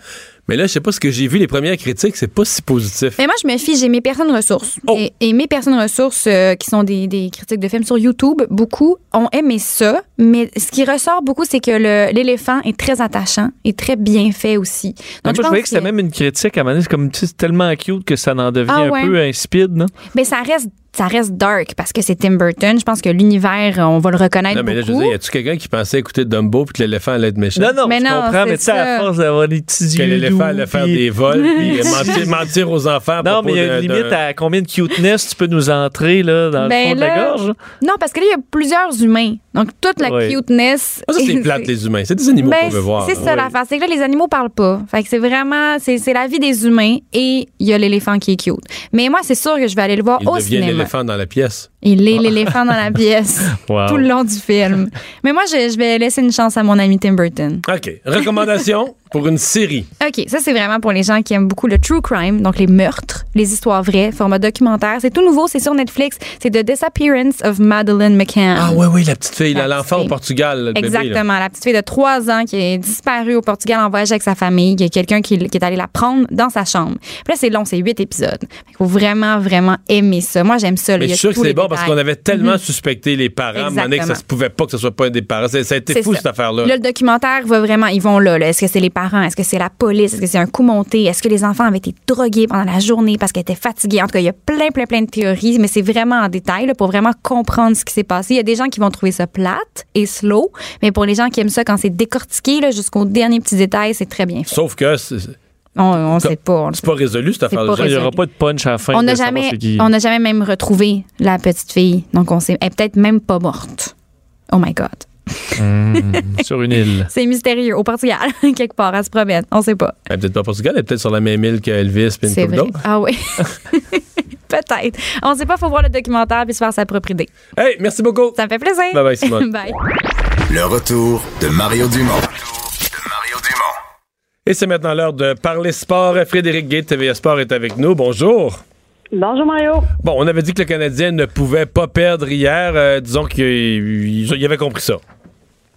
Mais là, je sais pas ce que j'ai vu, les premières critiques, c'est pas si positif. Mais moi, je me fie, j'ai mes personnes ressources. Oh. Et, et mes personnes ressources, euh, qui sont des, des critiques de films sur YouTube, beaucoup ont aimé ça. Mais ce qui ressort beaucoup, c'est que l'éléphant est très attachant et très bien fait aussi. moi, Donc, je, pense voyais que c'était que- même une critique à c'est comme tu sais, tellement cute que ça en devient Ah un ouais. peu insipide, non? Mais ça reste, ça reste dark parce que c'est Tim Burton. Je pense que l'univers, on va le reconnaître Non, mais là, je veux dire, y a-tu quelqu'un qui pensait écouter Dumbo puis que l'éléphant allait être méchant? Non, non, Mais je non, comprends, mais c'est tu sais, à ça. force d'avoir des petits Que l'éléphant allait faire des vols puis mentir, mentir aux enfants. à Non, mais il y a une limite à combien de cuteness tu peux nous entrer là, dans le Ben fond de la gorge. Non, parce que là, il y a plusieurs humains. Donc, toute la Ouais. cuteness. Ah, ça, c'est plate, les humains. C'est des animaux Ben, qu'on veut voir. C'est ça Oui. l'affaire. C'est que là, les animaux parlent pas. Fait que c'est vraiment, c'est la vie des humains et il y a l'éléphant qui est cute. Mais moi, c'est sûr que je vais aller le voir Il au devient cinéma. l'éléphant dans la pièce. Il est l'éléphant dans la pièce Wow. tout le long du film. Mais moi, je, je vais laisser une chance à mon ami Tim Burton. OK. Recommandation pour une série. OK, ça c'est vraiment pour les gens qui aiment beaucoup le true crime, donc les meurtres, les histoires vraies, format documentaire. C'est tout nouveau, c'est sur Netflix. C'est The Disappearance of Madeleine McCann. Ah oui, oui, la petite fille, l'enfant au Portugal, le bébé, là. Exactement, la petite fille de 3 ans qui est disparue au Portugal en voyage avec sa famille. Il y a quelqu'un qui, qui est allé la prendre dans sa chambre. Puis là, c'est long, c'est 8 épisodes. Il faut vraiment, vraiment aimer ça. Moi, j'aime ça. là. Mais je suis sûr que c'est bon parce qu'on avait tellement Mhm. suspecté les parents, donné, que ça se pouvait pas que ce soit pas des parents. Ça, a été fou, ça. cette affaire-là. Là, le documentaire va vraiment, ils vont là. là. Est-ce que c'est les parents? Est-ce que c'est la police? Est-ce que c'est un coup monté? Est-ce que les enfants avaient été drogués pendant la journée parce qu'ils étaient fatigués? En tout cas, il y a plein, plein, plein de théories, mais c'est vraiment en détail là, pour vraiment comprendre ce qui s'est passé. Il y a des gens qui vont trouver ça plate et slow, mais pour les gens qui aiment ça quand c'est décortiqué là, jusqu'aux derniers petits détails, c'est très bien fait. Sauf que On, on sait pas. c'est pas résolu, cette affaire-là. pas Il n'y aura pas de punch à la fin. On de n'a jamais, on n'a jamais même retrouvé la petite fille. Donc, on sait, elle est peut-être même pas morte. Oh my God. sur une île. C'est mystérieux. Au Portugal, quelque part, à se promène. On sait pas. Elle est peut-être pas au Portugal, elle est peut-être sur la même île qu'Elvis puis une vrai. Ah oui. Peut-être. On sait pas, faut voir le documentaire puis se faire sa propre idée. Hey, merci beaucoup. Ça me fait plaisir. Bye bye, Simone. Bye. Le retour de Mario Dumont. Et c'est maintenant l'heure de parler sport. Frédéric Gay, TVA Sport, est avec nous. Bonjour. Bonjour Mario. Bon, on avait dit que le Canadien ne pouvait pas perdre hier. Euh, disons qu'il il avait compris ça.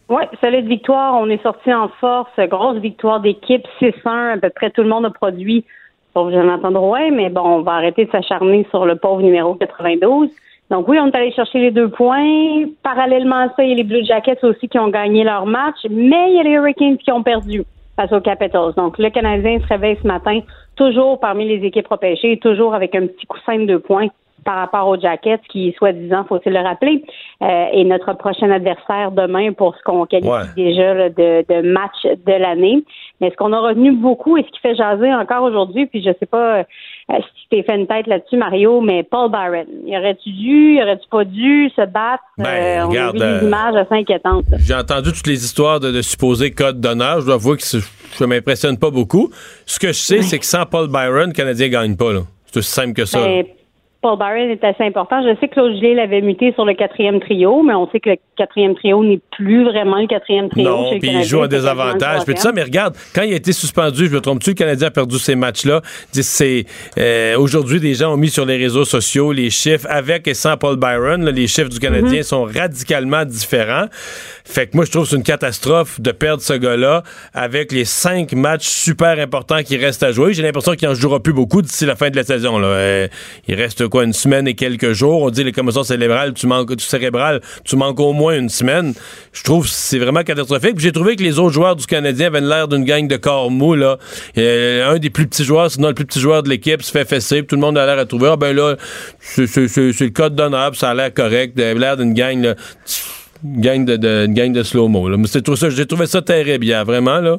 Oui, solide victoire. On est sorti en force. Grosse victoire d'équipe, 6-1. À peu près tout le monde a produit, sauf Jonathan Drouin. Mais bon, on va arrêter de s'acharner sur le pauvre numéro 92. Donc oui, on est allé chercher les deux points. Parallèlement à ça, il y a les Blue Jackets aussi qui ont gagné leur match. Mais il y a les Hurricanes qui ont perdu face aux Capitals. Donc le Canadien se réveille ce matin toujours parmi les équipes repêchées, toujours avec un petit coussin de deux points par rapport aux Jackets, qui, soi-disant, faut-il le rappeler, euh, est notre prochain adversaire demain pour ce qu'on qualifie Ouais. déjà là, de, de match de l'année. Mais ce qu'on a retenu beaucoup et ce qui fait jaser encore aujourd'hui, puis je sais pas euh, si tu t'es fait une tête là-dessus, Mario, mais Paul Byron, il aurait-tu dû, il aurait-tu pas dû se battre? Ben, Euh, on regarde, a vu euh, des images assez inquiétantes. J'ai entendu toutes les histoires de, de supposés codes d'honneur. Je dois avouer que ça m'impressionne pas beaucoup. Ce que je sais, c'est que sans Paul Byron, le Canadien gagne pas. là. C'est aussi simple que ça. Ben, Paul Byron est assez important. Je sais que Claude Gillet l'avait muté sur le quatrième trio, mais on sait que le quatrième trio n'est plus vraiment le quatrième trio. Non, puis il joue quasiment le désavantage. Puis tout ça, mais regarde, quand il a été suspendu, je me trompe-tu, le Canadien a perdu ces matchs-là. C'est euh, aujourd'hui, des gens ont mis sur les réseaux sociaux les chiffres avec et sans Paul Byron. là, les chiffres du Canadien Mhm. sont radicalement différents. Fait que moi, je trouve que c'est une catastrophe de perdre ce gars-là avec les cinq matchs super importants qui restent à jouer. J'ai l'impression qu'il en jouera plus beaucoup d'ici la fin de la saison. Là. Euh, il reste une semaine et quelques jours? On dit les commotions cérébrales, tu manques, cérébrales, tu manques au moins une semaine. Je trouve que c'est vraiment catastrophique. J'ai trouvé que les autres joueurs du Canadien avaient l'air d'une gang de corps mous. Là. Euh, un des plus petits joueurs, sinon le plus petit joueur de l'équipe, se fait fesser. Puis tout le monde a l'air à trouver, ah ben là, c'est le code d'honneur, ça a l'air correct. Il l'air d'une gang, une gang de, gang de slow-mo. j'ai trouvé ça terrible vraiment. là.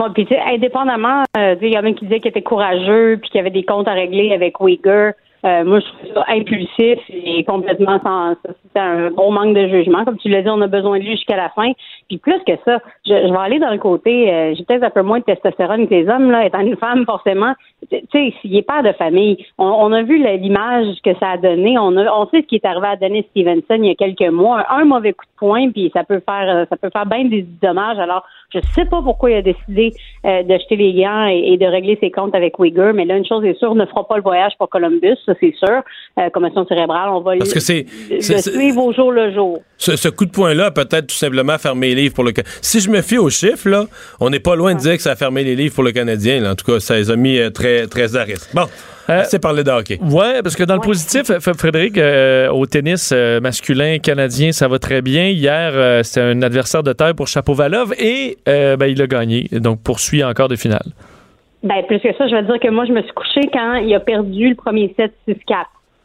Bon, puis indépendamment, euh, il y en a qui disaient qu'il était courageux puis qu'il y avait des comptes à régler avec Uyghur. Euh, moi, je trouve ça impulsif et complètement sans. C'était un gros manque de jugement. Comme tu l'as dit, on a besoin de lui jusqu'à la fin. Puis plus que ça, je, je vais aller dans le côté. euh, J'ai peut-être un peu moins de testostérone que les hommes, là, étant une femme, forcément. Tu sais, s'il est père de famille, on, on a vu l'image que ça a donné. On, a, on sait ce qui est arrivé à Dennis Stevenson il y a quelques mois. Un, mauvais coup de poing, puis ça peut faire euh, ça peut faire bien des dommages. Alors, je sais pas pourquoi il a décidé euh, de jeter les gants et, et de régler ses comptes avec Uyghur, mais là, une chose est sûre, on ne fera pas le voyage pour Columbus, ça c'est sûr. Euh, commotion cérébrale, on va Parce que c'est- le suivre au jour le jour. Ce, ce coup de poing-là a peut-être tout simplement fermé les livres pour le Si je me fie aux chiffres, là, on n'est pas loin de dire que ça a fermé les livres pour le Canadien. là. En tout cas, ça les a mis euh, très, très à risque. Bon, c'est parler de hockey. Ouais, parce que dans le positif, F- Frédéric, euh, au tennis euh, masculin canadien, ça va très bien. Hier, euh, c'était un adversaire de taille pour Chapovalov et euh, ben, il a gagné. Donc, poursuit encore des finales. Ben, plus que ça, je vais dire que moi, je me suis couchée quand il a perdu le premier set 6-4.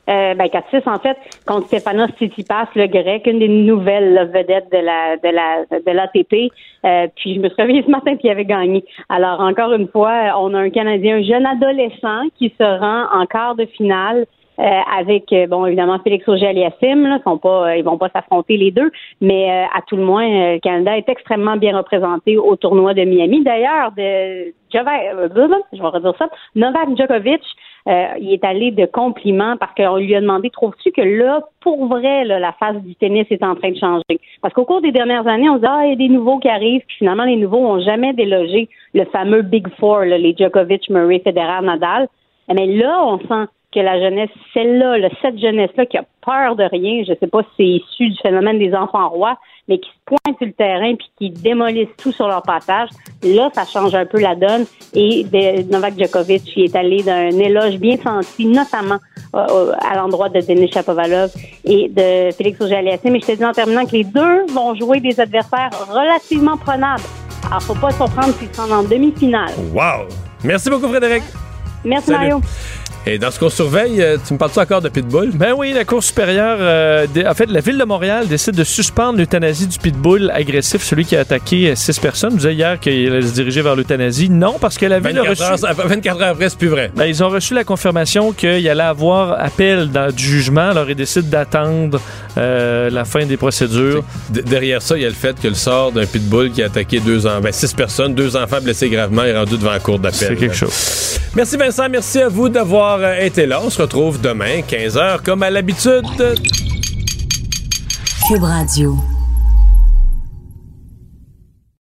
Euh, ben 4-6 en fait contre Stefanos Tsitsipas le grec une des nouvelles vedettes de la de la de l'ATP euh, puis je me suis réveillée ce matin puis il avait gagné. Alors encore une fois on a un Canadien un jeune adolescent qui se rend en quart de finale euh, avec euh, bon évidemment Félix Auger aliassime là sont pas euh, ils vont pas s'affronter les deux. Mais euh, à tout le moins euh, le Canada est extrêmement bien représenté au tournoi de Miami. D'ailleurs de je vais redire ça. Novak Djokovic euh, il est allé de compliments parce qu'on lui a demandé trouves-tu que là, pour vrai, là, la face du tennis est en train de changer? Parce qu'au cours des dernières années, on se dit Ah, il y a des nouveaux qui arrivent, puis finalement, les nouveaux ont jamais délogé le fameux Big Four, là, les Djokovic, Murray, Federer, Nadal. Mais là, on sent que la jeunesse, celle-là, là, cette jeunesse-là qui a peur de rien, je sais pas si c'est issu du phénomène des enfants rois, mais qui se pointent sur le terrain puis qui démolissent tout sur leur passage, là, ça change un peu la donne. Et Novak Djokovic il est allé d'un éloge bien senti, notamment euh, euh, à l'endroit de Denis Shapovalov et de Félix Auger-Aliassime. Mais je te dis en terminant que les deux vont jouer des adversaires relativement prenables. Alors, faut pas se surprendre s'ils sont en demi-finale. Wow! Merci beaucoup, Frédéric. Merci, Salut. Mario. Et dans ce qu'on surveille, euh, tu me parles-tu encore de Pitbull? Ben oui, la Cour supérieure, euh, en fait, la Ville de Montréal décide de suspendre l'euthanasie du Pitbull agressif, celui qui a attaqué euh, six personnes. Vous disiez hier qu'il allait se diriger vers l'euthanasie. Non, parce que la Ville a reçu... 24 heures après, c'est plus vrai. Ben, ils ont reçu la confirmation qu'il allait avoir appel dans, du jugement, alors ils décident d'attendre la fin des procédures. Derrière ça, il y a le fait que le sort d'un Pitbull qui a attaqué deux ben, six personnes, deux enfants blessés gravement est rendu devant la Cour d'appel. C'est quelque chose. Merci Vincent, merci à vous d'avoir été là. On se retrouve demain, 15h, comme à l'habitude. Cube Radio.